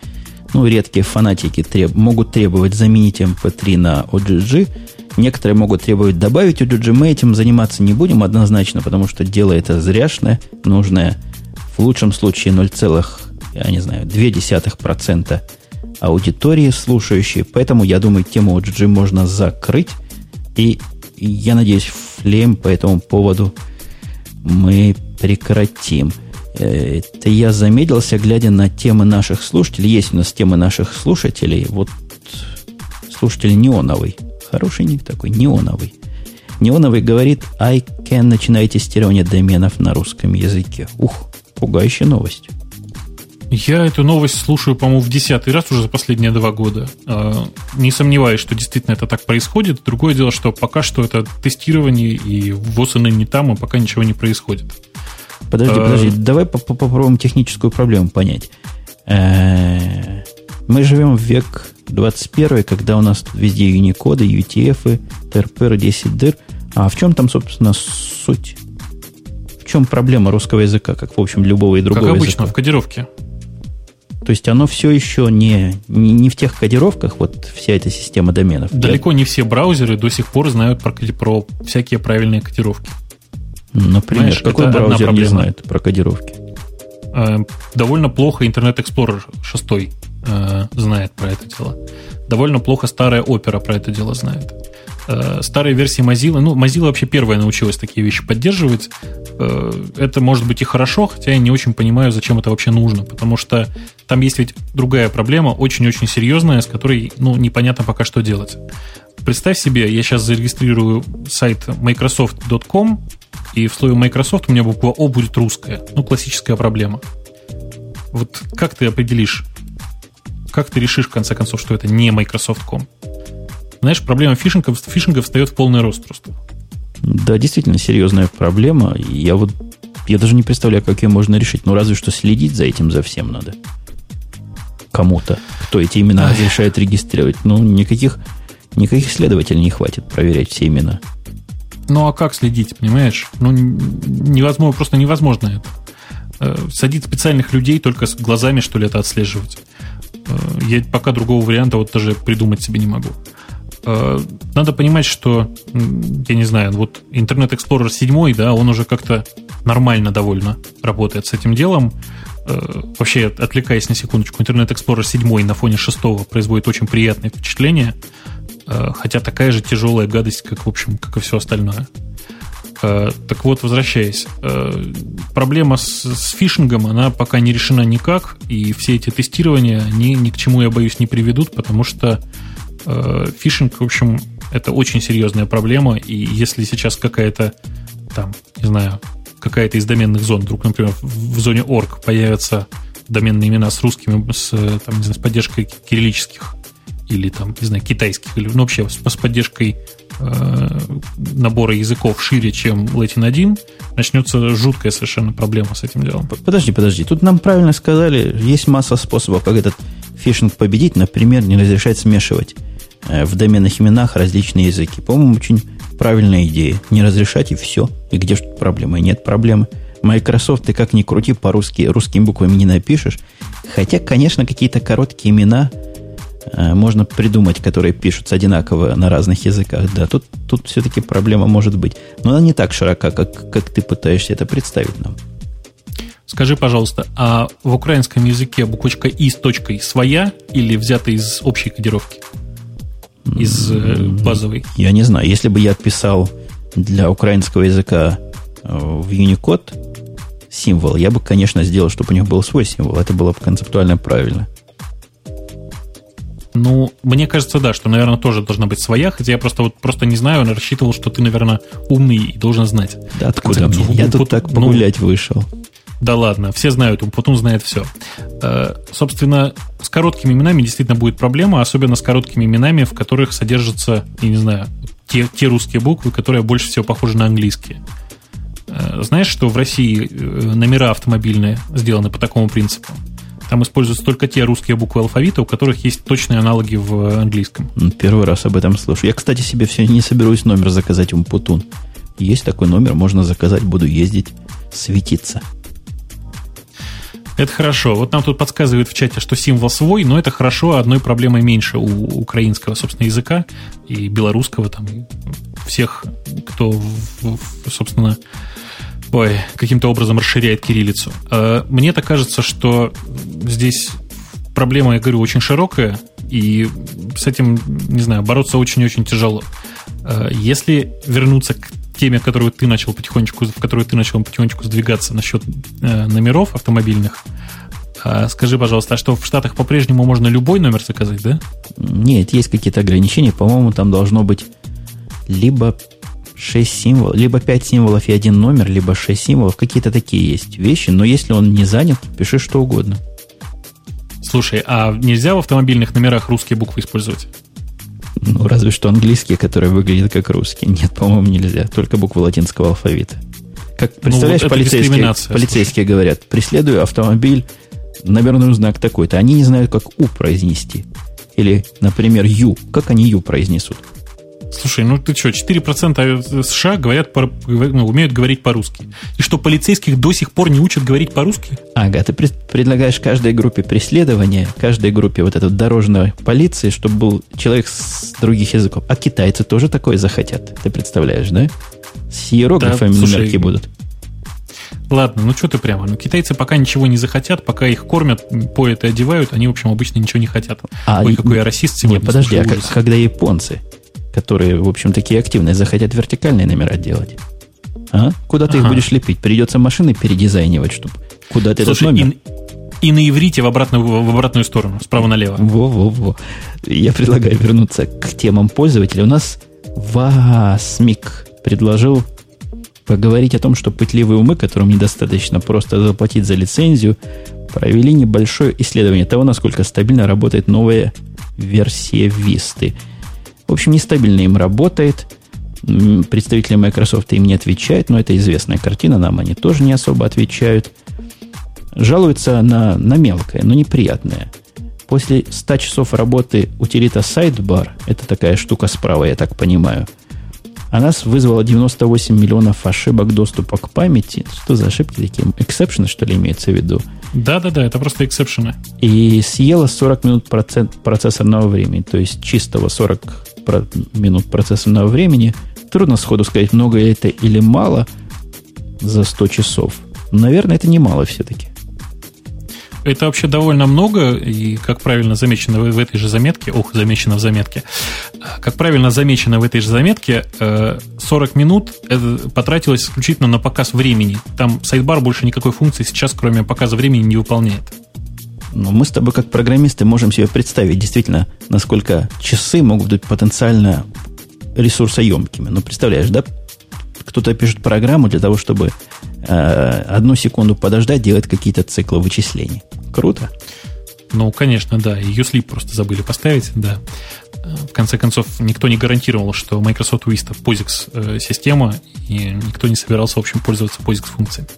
Speaker 1: ну, редкие фанатики треб, могут требовать заменить MP3 на OGG. Некоторые могут требовать добавить OGG. Мы этим заниматься не будем однозначно, потому что дело это зряшное, нужное в лучшем случае 0, я не знаю, 0,2% аудитории слушающей. Поэтому, я думаю, тему OGG можно закрыть. И я надеюсь, флейм по этому поводу мы прекратим. Э, это я замедлился, глядя на темы наших слушателей. Есть у нас темы наших слушателей. Вот слушатель неоновый. Хороший ник такой, неоновый. Неоновый говорит, I can начинать тестирование доменов на русском языке. Ух, пугающая новость.
Speaker 2: Я эту новость слушаю, по-моему, в десятый раз уже за последние два года. А, не сомневаюсь, что действительно это так происходит. Другое дело, что пока что это тестирование, и ВОЗ и не там, и пока ничего не происходит.
Speaker 1: Подожди, а... подожди, давай попробуем техническую проблему понять. Э, Мы живем в век 21, когда у нас везде Unicode, UTF, TRPR, 10 дыр. А в чем там, собственно, суть? В чем проблема русского языка, как, в общем, любого и другого
Speaker 2: Как обычно,
Speaker 1: языка?
Speaker 2: в кодировке.
Speaker 1: То есть оно все еще не, не, не в тех кодировках, вот вся эта система доменов.
Speaker 2: Далеко не все браузеры до сих пор знают про, про всякие правильные кодировки.
Speaker 1: Например,
Speaker 2: Знаешь,
Speaker 1: какой браузер не знает про кодировки?
Speaker 2: Э, довольно плохо Internet Explorer 6 э, знает про это дело. Довольно плохо старая Opera про это дело знает. Э, старые версии Mozilla, ну, Mozilla вообще первая научилась такие вещи поддерживать. Э, это может быть и хорошо, хотя я не очень понимаю, зачем это вообще нужно, потому что там есть ведь другая проблема, очень-очень серьезная, с которой, ну, непонятно пока что делать. Представь себе, я сейчас зарегистрирую сайт microsoft.com, и в слове Microsoft у меня буква О будет русская. Ну, классическая проблема. Вот как ты определишь, как ты решишь, в конце концов, что это не Microsoft.com? Знаешь, проблема фишинга, фишинга встает в полный рост просто.
Speaker 1: Да, действительно серьезная проблема. Я вот я даже не представляю, как ее можно решить. Ну, разве что следить за этим за всем надо. Кому-то, кто эти имена разрешает регистрировать. Ну, никаких, никаких следователей не хватит проверять все имена.
Speaker 2: Ну, а как следить, понимаешь? Ну, невозможно, просто невозможно это. Э, Садить специальных людей только с глазами, что ли, это отслеживать. Э, Я пока другого варианта вот даже придумать себе не могу. Э, Надо понимать, что, я не знаю, вот Internet Explorer 7, да, он уже как-то нормально довольно работает с этим делом. Э, Вообще, отвлекаясь на секундочку, Internet Explorer 7 на фоне 6 производит очень приятное впечатление, э, хотя такая же тяжелая гадость, как, в общем, как и все остальное. Так вот, возвращаясь, проблема с, с фишингом, она пока не решена никак, и все эти тестирования, они ни к чему, я боюсь, не приведут, потому что фишинг, в общем, это очень серьезная проблема, и если сейчас какая-то, там, не знаю, какая-то из доменных зон, вдруг, например, в зоне org появятся доменные имена с русскими, с, э, там, не знаю, с поддержкой кириллических или там, не знаю, китайских, или ну, вообще с, с поддержкой э, набора языков шире, чем Latin 1, начнется жуткая совершенно проблема с этим делом.
Speaker 1: Подожди, подожди. Тут нам правильно сказали, есть масса способов, как этот фишинг победить. Например, не разрешать смешивать э, в доменных именах различные языки. По-моему, очень правильная идея. Не разрешать и все. И где же? И нет проблемы. Microsoft ты как ни крути по-русски, русскими буквами не напишешь. Хотя, конечно, какие-то короткие имена э, можно придумать, которые пишутся одинаково на разных языках. Да, тут, тут все-таки проблема может быть. Но она не так широка, как, как ты пытаешься это представить нам.
Speaker 2: Скажи, пожалуйста, а в украинском языке буквочка «и» с точкой своя или взята из общей кодировки? Из э, базовой?
Speaker 1: Я не знаю, если бы я писал для украинского языка э, в Unicode символ, я бы, конечно, сделал, чтобы у них был свой символ. Это было бы концептуально правильно.
Speaker 2: Ну, мне кажется, да, что, наверное, тоже должна быть своя, хотя я просто вот просто не знаю, рассчитывал, что ты, наверное, умный и должен знать.
Speaker 1: Да откуда мне? Я тут так
Speaker 2: ну,
Speaker 1: погулять вышел.
Speaker 2: Да ладно, все знают, Умпутун знает все. Э, Собственно, с короткими именами действительно будет проблема, особенно с короткими именами, в которых содержатся, я не знаю, те, те русские буквы, которые больше всего похожи на английские. Э, Знаешь, что в России э, номера автомобильные сделаны по такому принципу? Там используются только те русские буквы алфавита, у которых есть точные аналоги в английском.
Speaker 1: М, Первый раз об этом слышу. Я, кстати, себе все не соберусь номер заказать у Путун. Есть такой номер, можно заказать, буду ездить, светиться.
Speaker 2: Это хорошо. Вот нам тут подсказывают в чате, что символ свой, но это хорошо, одной проблемой меньше у украинского, собственно, языка и белорусского, там, и всех, кто, собственно, ой, каким-то образом расширяет кириллицу. Э, Мне так кажется, что здесь проблема, я говорю, очень широкая, и с этим, не знаю, бороться очень-очень тяжело. Э, Если вернуться к теме, которую ты начал потихонечку, в которую ты начал потихонечку сдвигаться насчет э, номеров автомобильных, а скажи, пожалуйста, а что в Штатах по-прежнему можно любой номер заказать, да?
Speaker 1: Нет, есть какие-то ограничения. По-моему, там должно быть либо 6 символов, либо 5 символов и один номер, либо 6 символов. Какие-то такие есть вещи. Но если он не занят, пиши что угодно.
Speaker 2: Слушай, а нельзя в автомобильных номерах русские буквы использовать?
Speaker 1: Ну, разве что английские, которые выглядят как русские. Нет, по-моему, нельзя. Только буквы латинского алфавита. Как, представляешь,
Speaker 2: вот это
Speaker 1: полицейские, полицейские говорят, преследую автомобиль Наверное, знак такой-то. Они не знают, как «у» произнести. Или, например, «ю». Как они «ю» произнесут?
Speaker 2: Слушай, ну ты что, 4% США говорят ну, умеют говорить по-русски. И что, полицейских до сих пор не учат говорить по-русски?
Speaker 1: Ага, ты предлагаешь каждой группе преследования, каждой группе вот этой дорожной полиции, чтобы был человек с других языков. А китайцы тоже такое захотят. Ты представляешь, да? С иероглифами да, слушай, номерки будут.
Speaker 2: Ладно, ну что ты прямо. Ну, китайцы пока ничего не захотят, пока их кормят, поят и одевают, они, в общем, обычно ничего не хотят.
Speaker 1: А, Ой, какой я расист сегодня. Нет, подожди, а как, когда японцы которые, в общем, такие активные, захотят вертикальные номера делать. А? Куда ты ага. их будешь лепить? Придется машины передизайнивать, чтобы куда ты
Speaker 2: Слушай, этот номер... И, и на иврите в обратную, в обратную сторону, справа налево.
Speaker 1: Во-во-во. Я предлагаю вернуться к темам пользователя. У нас Васмик предложил поговорить о том, что пытливые умы, которым недостаточно просто заплатить за лицензию, провели небольшое исследование того, насколько стабильно работает новая версия Висты. В общем, нестабильно им работает. Представители Microsoft им не отвечают, но это известная картина, нам они тоже не особо отвечают. Жалуются на, на мелкое, но неприятное. После 100 часов работы утилита Sidebar, это такая штука справа, я так понимаю, она вызвала 98 миллионов ошибок доступа к памяти. Что за ошибки такие? Exception ы, что ли, имеется в виду?
Speaker 2: Да-да-да, это просто exception ы.
Speaker 1: И съела 40 минут процессорного времени, то есть чистого 40 минут процессорного времени. Трудно сходу сказать, много это или мало за 100 часов. Наверное, это немало все-таки.
Speaker 2: Это вообще довольно много, и как правильно замечено в этой же заметке, ох, замечено в заметке, как правильно замечено в этой же заметке, 40 э, минут потратилось исключительно на показ времени. Там сайдбар больше никакой функции сейчас, кроме показа времени, не выполняет.
Speaker 1: Но мы с тобой, как программисты, можем себе представить действительно, насколько часы могут быть потенциально ресурсоемкими. Ну, представляешь, да? Кто-то пишет программу для того, чтобы э, одну секунду подождать, делать какие-то циклы вычислений. Круто.
Speaker 2: Ну, конечно, да. И uSleep просто забыли поставить, да. В конце концов, никто не гарантировал, что Microsoft Vista POSIX э, система, и никто не собирался, в общем, пользоваться POSIX функцией.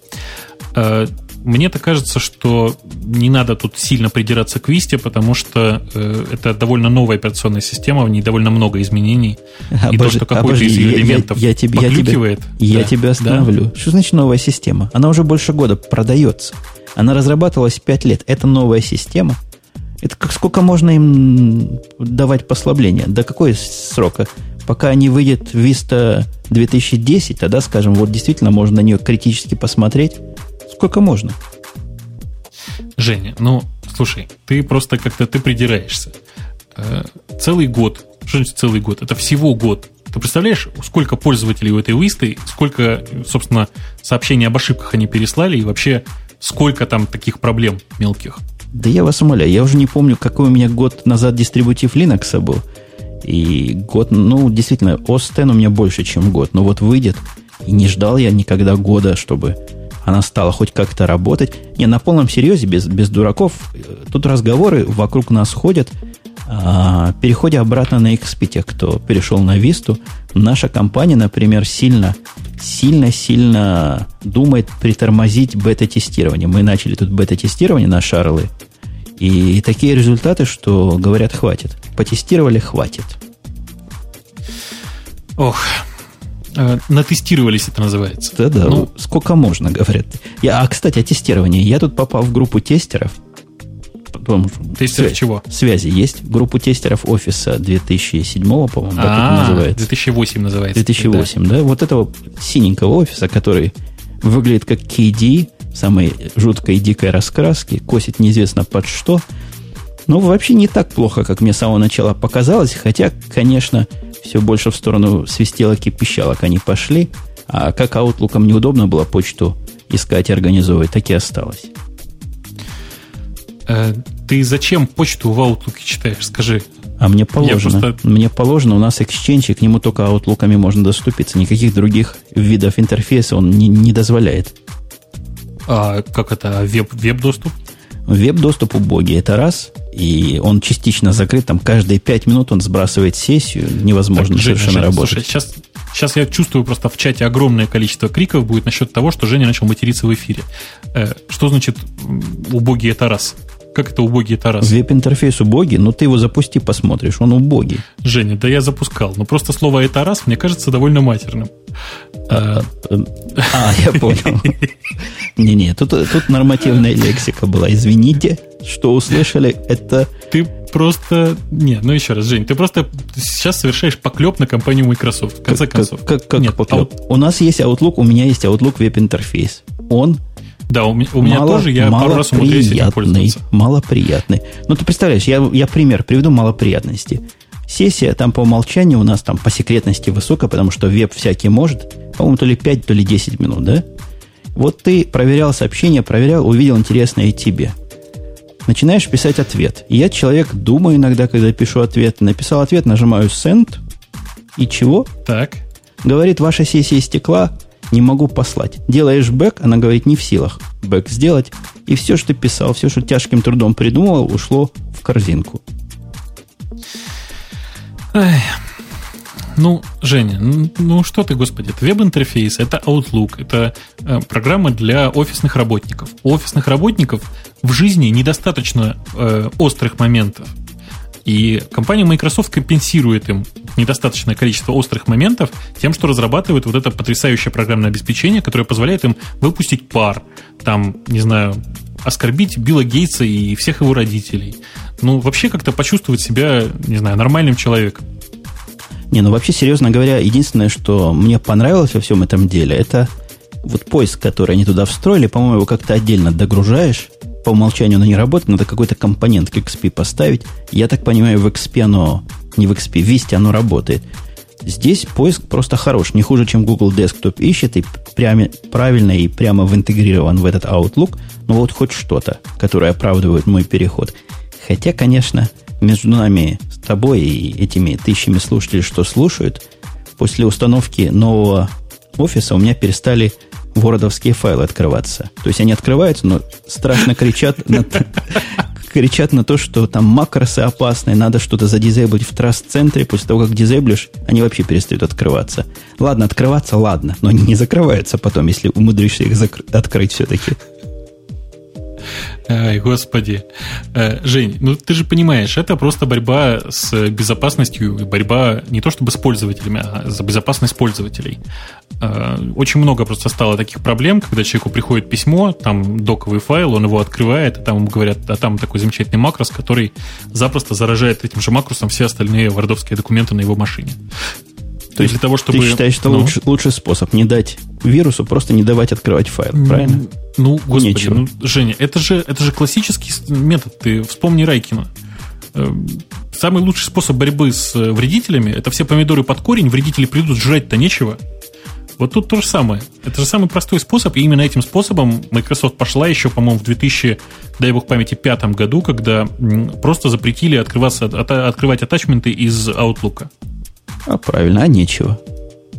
Speaker 2: Мне-то кажется, что не надо тут сильно придираться к Висте, потому что э, это довольно новая операционная система, в ней довольно много изменений.
Speaker 1: Обожди, и то, что какой-то из элементов я, я, я, я, тебя, я да, тебя остановлю. Да? Что значит новая система? Она уже больше года продается. Она разрабатывалась 5 лет. Это новая система. Это как сколько можно им давать послабления? До какой срока? Пока не выйдет Vista 2010, тогда, скажем, вот действительно можно на нее критически посмотреть Сколько можно?
Speaker 2: Женя, ну, слушай, ты просто как-то ты придираешься. Э, целый год, что значит целый год? Это всего год. Ты представляешь, сколько пользователей у этой листы, сколько, собственно, сообщений об ошибках они переслали, и вообще сколько там таких проблем мелких?
Speaker 1: Да я вас умоляю, я уже не помню, какой у меня год назад дистрибутив Linux был. И год, ну, действительно, OS X у меня больше, чем год. Но вот выйдет, и не ждал я никогда года, чтобы она стала хоть как-то работать. Не, на полном серьезе, без, без дураков, тут разговоры вокруг нас ходят. А, переходя обратно на XP, те, кто перешел на Висту, наша компания, например, сильно, сильно-сильно думает притормозить бета-тестирование. Мы начали тут бета-тестирование на Шарлы, и такие результаты, что говорят, хватит. Потестировали, хватит.
Speaker 2: Ох, натестировались, это называется.
Speaker 1: Да-да, ну, сколько можно, говорят. Я, а, кстати, о тестировании. Я тут попал в группу тестеров.
Speaker 2: Тестеров связь, чего?
Speaker 1: Связи есть. Группу тестеров офиса 2007, по-моему,
Speaker 2: да, а, называется. 2008 называется.
Speaker 1: 2008, да. да. Вот этого синенького офиса, который выглядит как KD, самой жуткой и дикой раскраски, косит неизвестно под что. Но вообще не так плохо, как мне с самого начала показалось, хотя, конечно, все больше в сторону свистелок и пищалок они пошли, а как аутлукам неудобно было почту искать и организовывать, так и осталось.
Speaker 2: Э, ты зачем почту в Outlook читаешь, скажи?
Speaker 1: А мне положено. просто... Мне положено, у нас Exchange, и к нему только аутлуками можно доступиться. Никаких других видов интерфейса он не, не дозволяет.
Speaker 2: А как это? Веб, веб-доступ?
Speaker 1: Веб-доступ убогий, это раз. И он частично закрыт. Там каждые пять минут он сбрасывает сессию. Невозможно так, совершенно Женя, работать. Слушай,
Speaker 2: сейчас, Сейчас я чувствую просто в чате огромное количество криков будет насчет того, что Женя начал материться в эфире. Э, что значит убогий это раз? Как это убогий это раз?
Speaker 1: Веб-интерфейс убогий, но ты его запусти, посмотришь, он убогий.
Speaker 2: Женя, да я запускал, но просто слово это раз мне кажется довольно матерным.
Speaker 1: А, а я понял. Не-не, тут, тут нормативная лексика была. Извините, что услышали, это...
Speaker 2: Ты просто... Не, ну еще раз, Жень, ты просто сейчас совершаешь поклеп на компанию Microsoft, в конце
Speaker 1: как,
Speaker 2: концов.
Speaker 1: Как, как, Нет, поклеп? А... У нас есть Outlook, у меня есть Outlook веб-интерфейс. Он
Speaker 2: да, у меня, у меня мало, тоже, я пару раз умудряюсь этим пользоваться.
Speaker 1: Малоприятный. Ну, ты представляешь, я, я пример приведу малоприятности. Сессия там по умолчанию у нас там по секретности высокая, потому что веб всякий может. По-моему, то ли 5, то ли 10 минут, да? Вот ты проверял сообщение, проверял, увидел интересное и тебе. Начинаешь писать ответ. Я человек думаю иногда, когда пишу ответ. Написал ответ, нажимаю send. И чего?
Speaker 2: Так.
Speaker 1: Говорит, ваша сессия истекла, не могу послать. Делаешь back, она говорит, не в силах back сделать. И все, что писал, все, что тяжким трудом придумал, ушло в корзинку.
Speaker 2: Эх. Ну, Женя, ну что ты, господи, это веб-интерфейс, это Outlook, это э, программа для офисных работников. У офисных работников в жизни недостаточно э, острых моментов. И компания Microsoft компенсирует им недостаточное количество острых моментов тем, что разрабатывает вот это потрясающее программное обеспечение, которое позволяет им выпустить пар, там, не знаю, оскорбить Билла Гейтса и всех его родителей. Ну, вообще как-то почувствовать себя, не знаю, нормальным человеком.
Speaker 1: Не, ну вообще, серьезно говоря, единственное, что мне понравилось во всем этом деле, это вот поиск, который они туда встроили, по-моему, его как-то отдельно догружаешь, по умолчанию оно не работает, надо какой-то компонент к XP поставить. Я так понимаю, в XP оно, не в XP, в Vista оно работает. Здесь поиск просто хорош, не хуже, чем Google Desktop ищет и прямо, правильно и прямо интегрирован в этот Outlook, но вот хоть что-то, которое оправдывает мой переход. Хотя, конечно, между нами с тобой и этими тысячами слушателей, что слушают, после установки нового офиса у меня перестали вордовские файлы открываться. То есть они открываются, но страшно кричат на, (laughs) кричат на то, что там макросы опасные, надо что-то задизейблить в траст-центре. После того, как дизейблишь, они вообще перестают открываться. Ладно, открываться, ладно, но они не закрываются потом, если умудришься их закр- открыть все-таки.
Speaker 2: Ай, господи. Э, Жень, ну ты же понимаешь, это просто борьба с безопасностью, борьба не то чтобы с пользователями, а за безопасность пользователей. Э, очень много просто стало таких проблем, когда человеку приходит письмо, там доковый файл, он его открывает, и там ему говорят, а там такой замечательный макрос, который запросто заражает этим же макросом все остальные вардовские документы на его машине.
Speaker 1: То есть для того, чтобы... Ты считаешь, что ну, лучший, лучший способ не дать вирусу, просто не давать открывать файл, правильно?
Speaker 2: Ну, господи, Нечего. ну, Женя, это же, это же классический метод. Ты вспомни Райкина. Э, самый лучший способ борьбы с э, вредителями – это все помидоры под корень, вредители придут, жрать-то нечего. Вот тут то же самое. Это же самый простой способ, и именно этим способом Microsoft пошла еще, по-моему, в 2000, дай бог памяти, пятом году, когда просто запретили открываться, от, открывать атачменты из Outlook.
Speaker 1: А правильно, а нечего.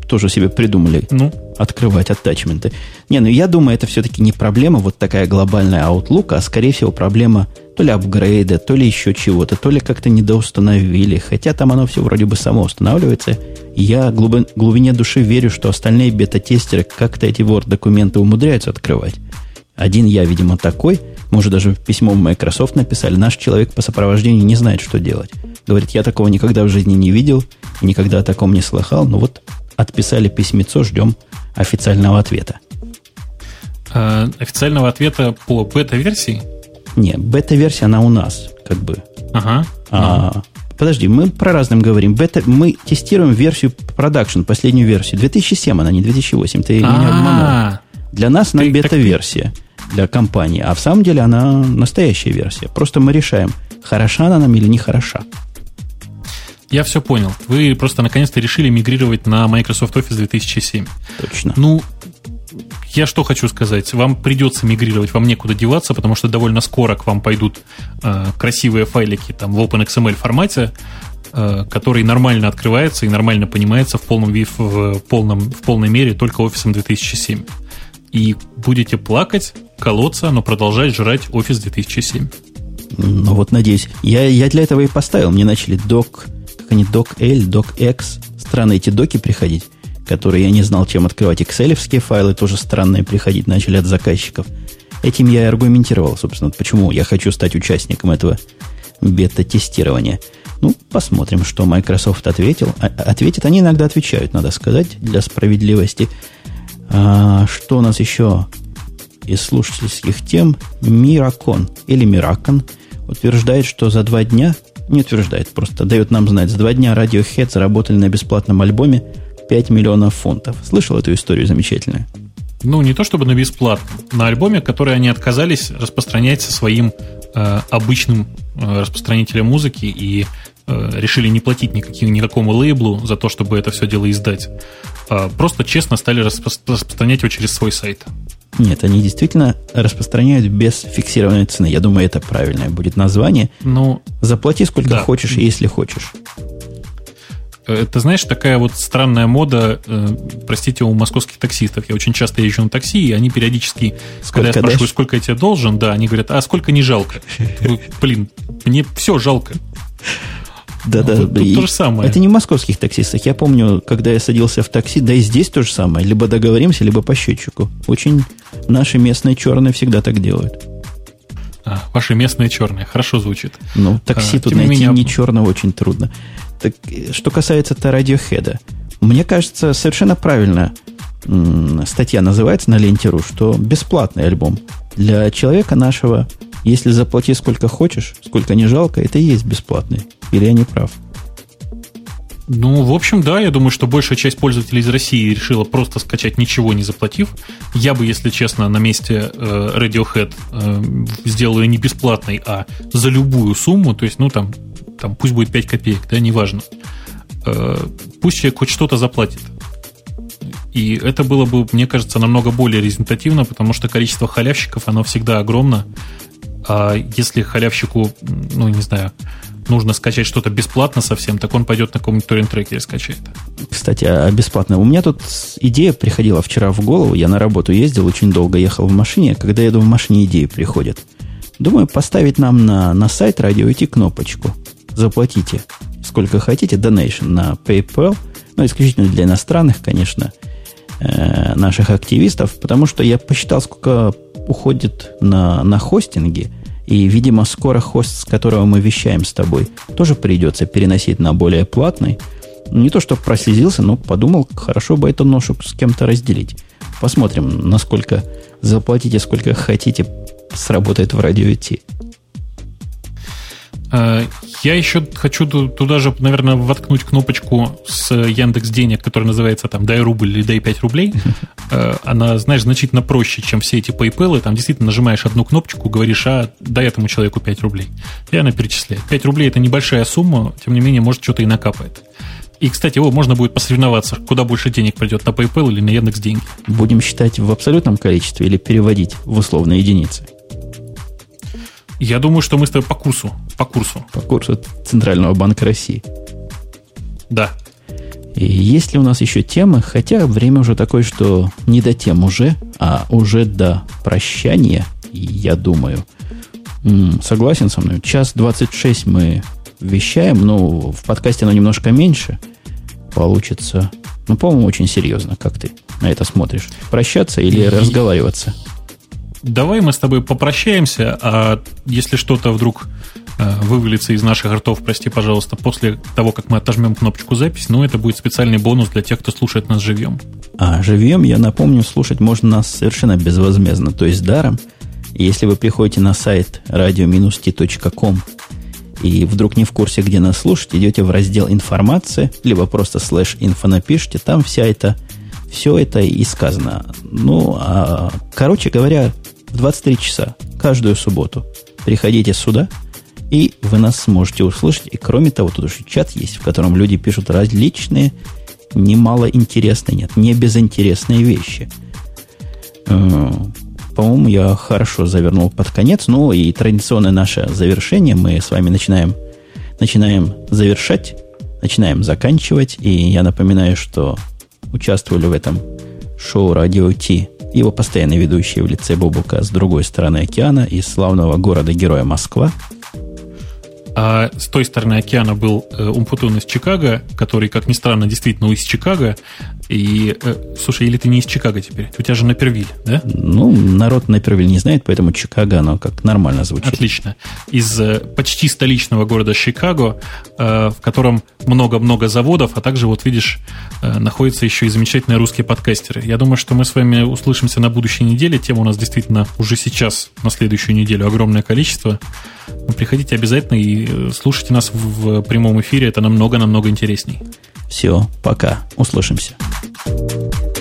Speaker 1: Тоже себе придумали ну? Открывать аттачменты. Не, ну я думаю, это все-таки не проблема вот такая глобальная Outlook, а скорее всего проблема то ли апгрейда, то ли еще чего-то, то ли как-то недоустановили. Хотя там оно все вроде бы само устанавливается. Я глубин, глубине души верю, что остальные бета-тестеры как-то эти Word-документы умудряются открывать. Один я, видимо, такой. Может, даже письмо в Microsoft написали. Наш человек по сопровождению не знает, что делать. Говорит, я такого никогда в жизни не видел, никогда о таком не слыхал. Но вот отписали письмецо, ждем официального ответа.
Speaker 2: А, официального ответа по бета-версии?
Speaker 1: Не, бета-версия, она у нас, как бы.
Speaker 2: Ага.
Speaker 1: А, ага. Подожди, мы про разным говорим. Бета, мы тестируем версию продакшн, последнюю версию. 2007 она, не 2008. Ты меня обманул. Для нас она бета-версия для компании. А в самом деле она настоящая версия. Просто мы решаем, хороша она нам или не хороша.
Speaker 2: Я все понял. Вы просто наконец-то решили мигрировать на Microsoft Office 2007.
Speaker 1: Точно.
Speaker 2: Ну, я что хочу сказать. Вам придется мигрировать, вам некуда деваться, потому что довольно скоро к вам пойдут э, красивые файлики там, в OpenXML формате, э, который нормально открывается и нормально понимается в полном, в, полном, в полной мере только Office 2007. И будете плакать, колоться, но продолжать жрать Office 2007.
Speaker 1: Ну вот, надеюсь. Я, я для этого и поставил. Мне начали док, как они, док L, док X. Странно эти доки приходить. которые я не знал, чем открывать. excel файлы тоже странные приходить начали от заказчиков. Этим я и аргументировал, собственно, почему я хочу стать участником этого бета-тестирования. Ну, посмотрим, что Microsoft ответил. А, ответит, они иногда отвечают, надо сказать, для справедливости. А, что у нас еще из слушательских тем? Миракон или Миракон утверждает, что за два дня, не утверждает, просто дает нам знать, за два дня Radiohead заработали на бесплатном альбоме 5 миллионов фунтов. Слышал эту историю замечательную?
Speaker 2: Ну, не то чтобы на бесплатно, на альбоме, который они отказались распространять со своим э, обычным э, распространителем музыки и э, решили не платить никаким, никакому лейблу за то, чтобы это все дело издать. Э, просто честно стали распро- распространять его через свой сайт.
Speaker 1: Нет, они действительно распространяют без фиксированной цены. Я думаю, это правильное будет название.
Speaker 2: Ну,
Speaker 1: Заплати сколько да. хочешь, если хочешь.
Speaker 2: Это, знаешь, такая вот странная мода, э, простите, у московских таксистов. Я очень часто езжу на такси, и они периодически, сколько когда я спрашиваю, дашь? сколько я тебе должен, да, они говорят, а сколько не жалко? Блин, мне все жалко.
Speaker 1: Да, да, вот, то же самое. Это не в московских таксистах. Я помню, когда я садился в такси, да и здесь то же самое. Либо договоримся, либо по счетчику. Очень наши местные черные всегда так делают.
Speaker 2: А, ваши местные черные. Хорошо звучит.
Speaker 1: Ну, такси а, тут найти меня... не черного очень трудно. Так, что касается-то Radiohead, мне кажется, совершенно правильно статья называется на ленте.ру, что бесплатный альбом. Для человека нашего, если заплати сколько хочешь, сколько не жалко, это и есть бесплатный. Или я не прав?
Speaker 2: Ну, в общем, да, я думаю, что большая часть пользователей из России решила просто скачать ничего не заплатив. Я бы, если честно, на месте э, Radiohead э, сделал ее не бесплатной, а за любую сумму, то есть, ну, там, там пусть будет 5 копеек, да, неважно. Э, пусть человек хоть что-то заплатит. И это было бы, мне кажется, намного более результативно, потому что количество халявщиков, оно всегда огромно. А если халявщику, ну, не знаю, нужно скачать что-то бесплатно совсем, так он пойдет на каком-нибудь торрент-трекере скачает.
Speaker 1: Кстати, а бесплатно. У меня тут идея приходила вчера в голову. Я на работу ездил, очень долго ехал в машине. Когда еду в машине, идеи приходят. Думаю, поставить нам на, на сайт радио идти кнопочку. Заплатите сколько хотите, donation на PayPal. Ну, исключительно для иностранных, конечно, э, наших активистов. Потому что я посчитал, сколько уходит на, на хостинге – и, видимо, скоро хост, с которого мы вещаем с тобой, тоже придется переносить на более платный. Не то, что прослезился, но подумал, хорошо бы эту ношу с кем-то разделить. Посмотрим, насколько заплатите, сколько хотите, сработает в радио идти.
Speaker 2: Э, я еще хочу туда же, наверное, воткнуть кнопочку с Яндекс Денег, которая называется там «Дай рубль» или «Дай 5 рублей». (laughs) Э, она, знаешь, значительно проще, чем все эти PayPal. Там действительно нажимаешь одну кнопочку, говоришь, а дай этому человеку 5 рублей. И она перечисляет. 5 рублей – это небольшая сумма, тем не менее, может, что-то и накапает. И, кстати, его можно будет посоревноваться, куда больше денег придет, на PayPal или на Яндекс деньги.
Speaker 1: Будем считать в абсолютном количестве или переводить в условные единицы?
Speaker 2: Я думаю, что мы с тобой по курсу. По курсу.
Speaker 1: По курсу Центрального банка России.
Speaker 2: Да.
Speaker 1: И есть ли у нас еще темы? Хотя время уже такое, что не до тем уже, а уже до прощания, я думаю. М-м, согласен со мной. Час 26 мы вещаем, но в подкасте оно немножко меньше получится. Ну, по-моему, очень серьезно, как ты на это смотришь. Прощаться или разговариваться?
Speaker 2: Давай мы с тобой попрощаемся, а если что-то вдруг э, вывалится из наших ртов, прости, пожалуйста, после того, как мы отожмем кнопочку запись, ну, это будет специальный бонус для тех, кто слушает нас живьем.
Speaker 1: А живьем, я напомню, слушать можно нас совершенно безвозмездно, то есть даром. Если вы приходите на сайт radio-t.com и вдруг не в курсе, где нас слушать, идете в раздел «Информация», либо просто слэш «инфо» напишите, там вся эта все это и сказано. Ну, а, короче говоря, в 23 часа каждую субботу приходите сюда, и вы нас сможете услышать. И кроме того, тут уже чат есть, в котором люди пишут различные, немало интересные, нет, не безинтересные вещи. Э, по-моему, я хорошо завернул под конец. Ну и традиционное наше завершение мы с вами начинаем, начинаем завершать, начинаем заканчивать. И я напоминаю, что участвовали в этом шоу «Радио Ти» его постоянные ведущие в лице Бобука с другой стороны океана из славного города-героя Москва.
Speaker 2: А с той стороны океана был э, Умпутун из Чикаго, который, как ни странно, действительно из Чикаго. И, э, слушай, или ты не из Чикаго теперь? У тебя же Напервиль, да?
Speaker 1: Ну, народ Напервиль не знает, поэтому Чикаго, оно как нормально звучит.
Speaker 2: Отлично. Из э, почти столичного города Чикаго, э, в котором много-много заводов, а также, вот видишь, э, находятся еще и замечательные русские подкастеры. Я думаю, что мы с вами услышимся на будущей неделе. Тем у нас действительно уже сейчас, на следующую неделю, огромное количество. Приходите обязательно и слушайте нас в, в прямом эфире, это намного-намного интересней.
Speaker 1: Все, пока, услышимся. thank you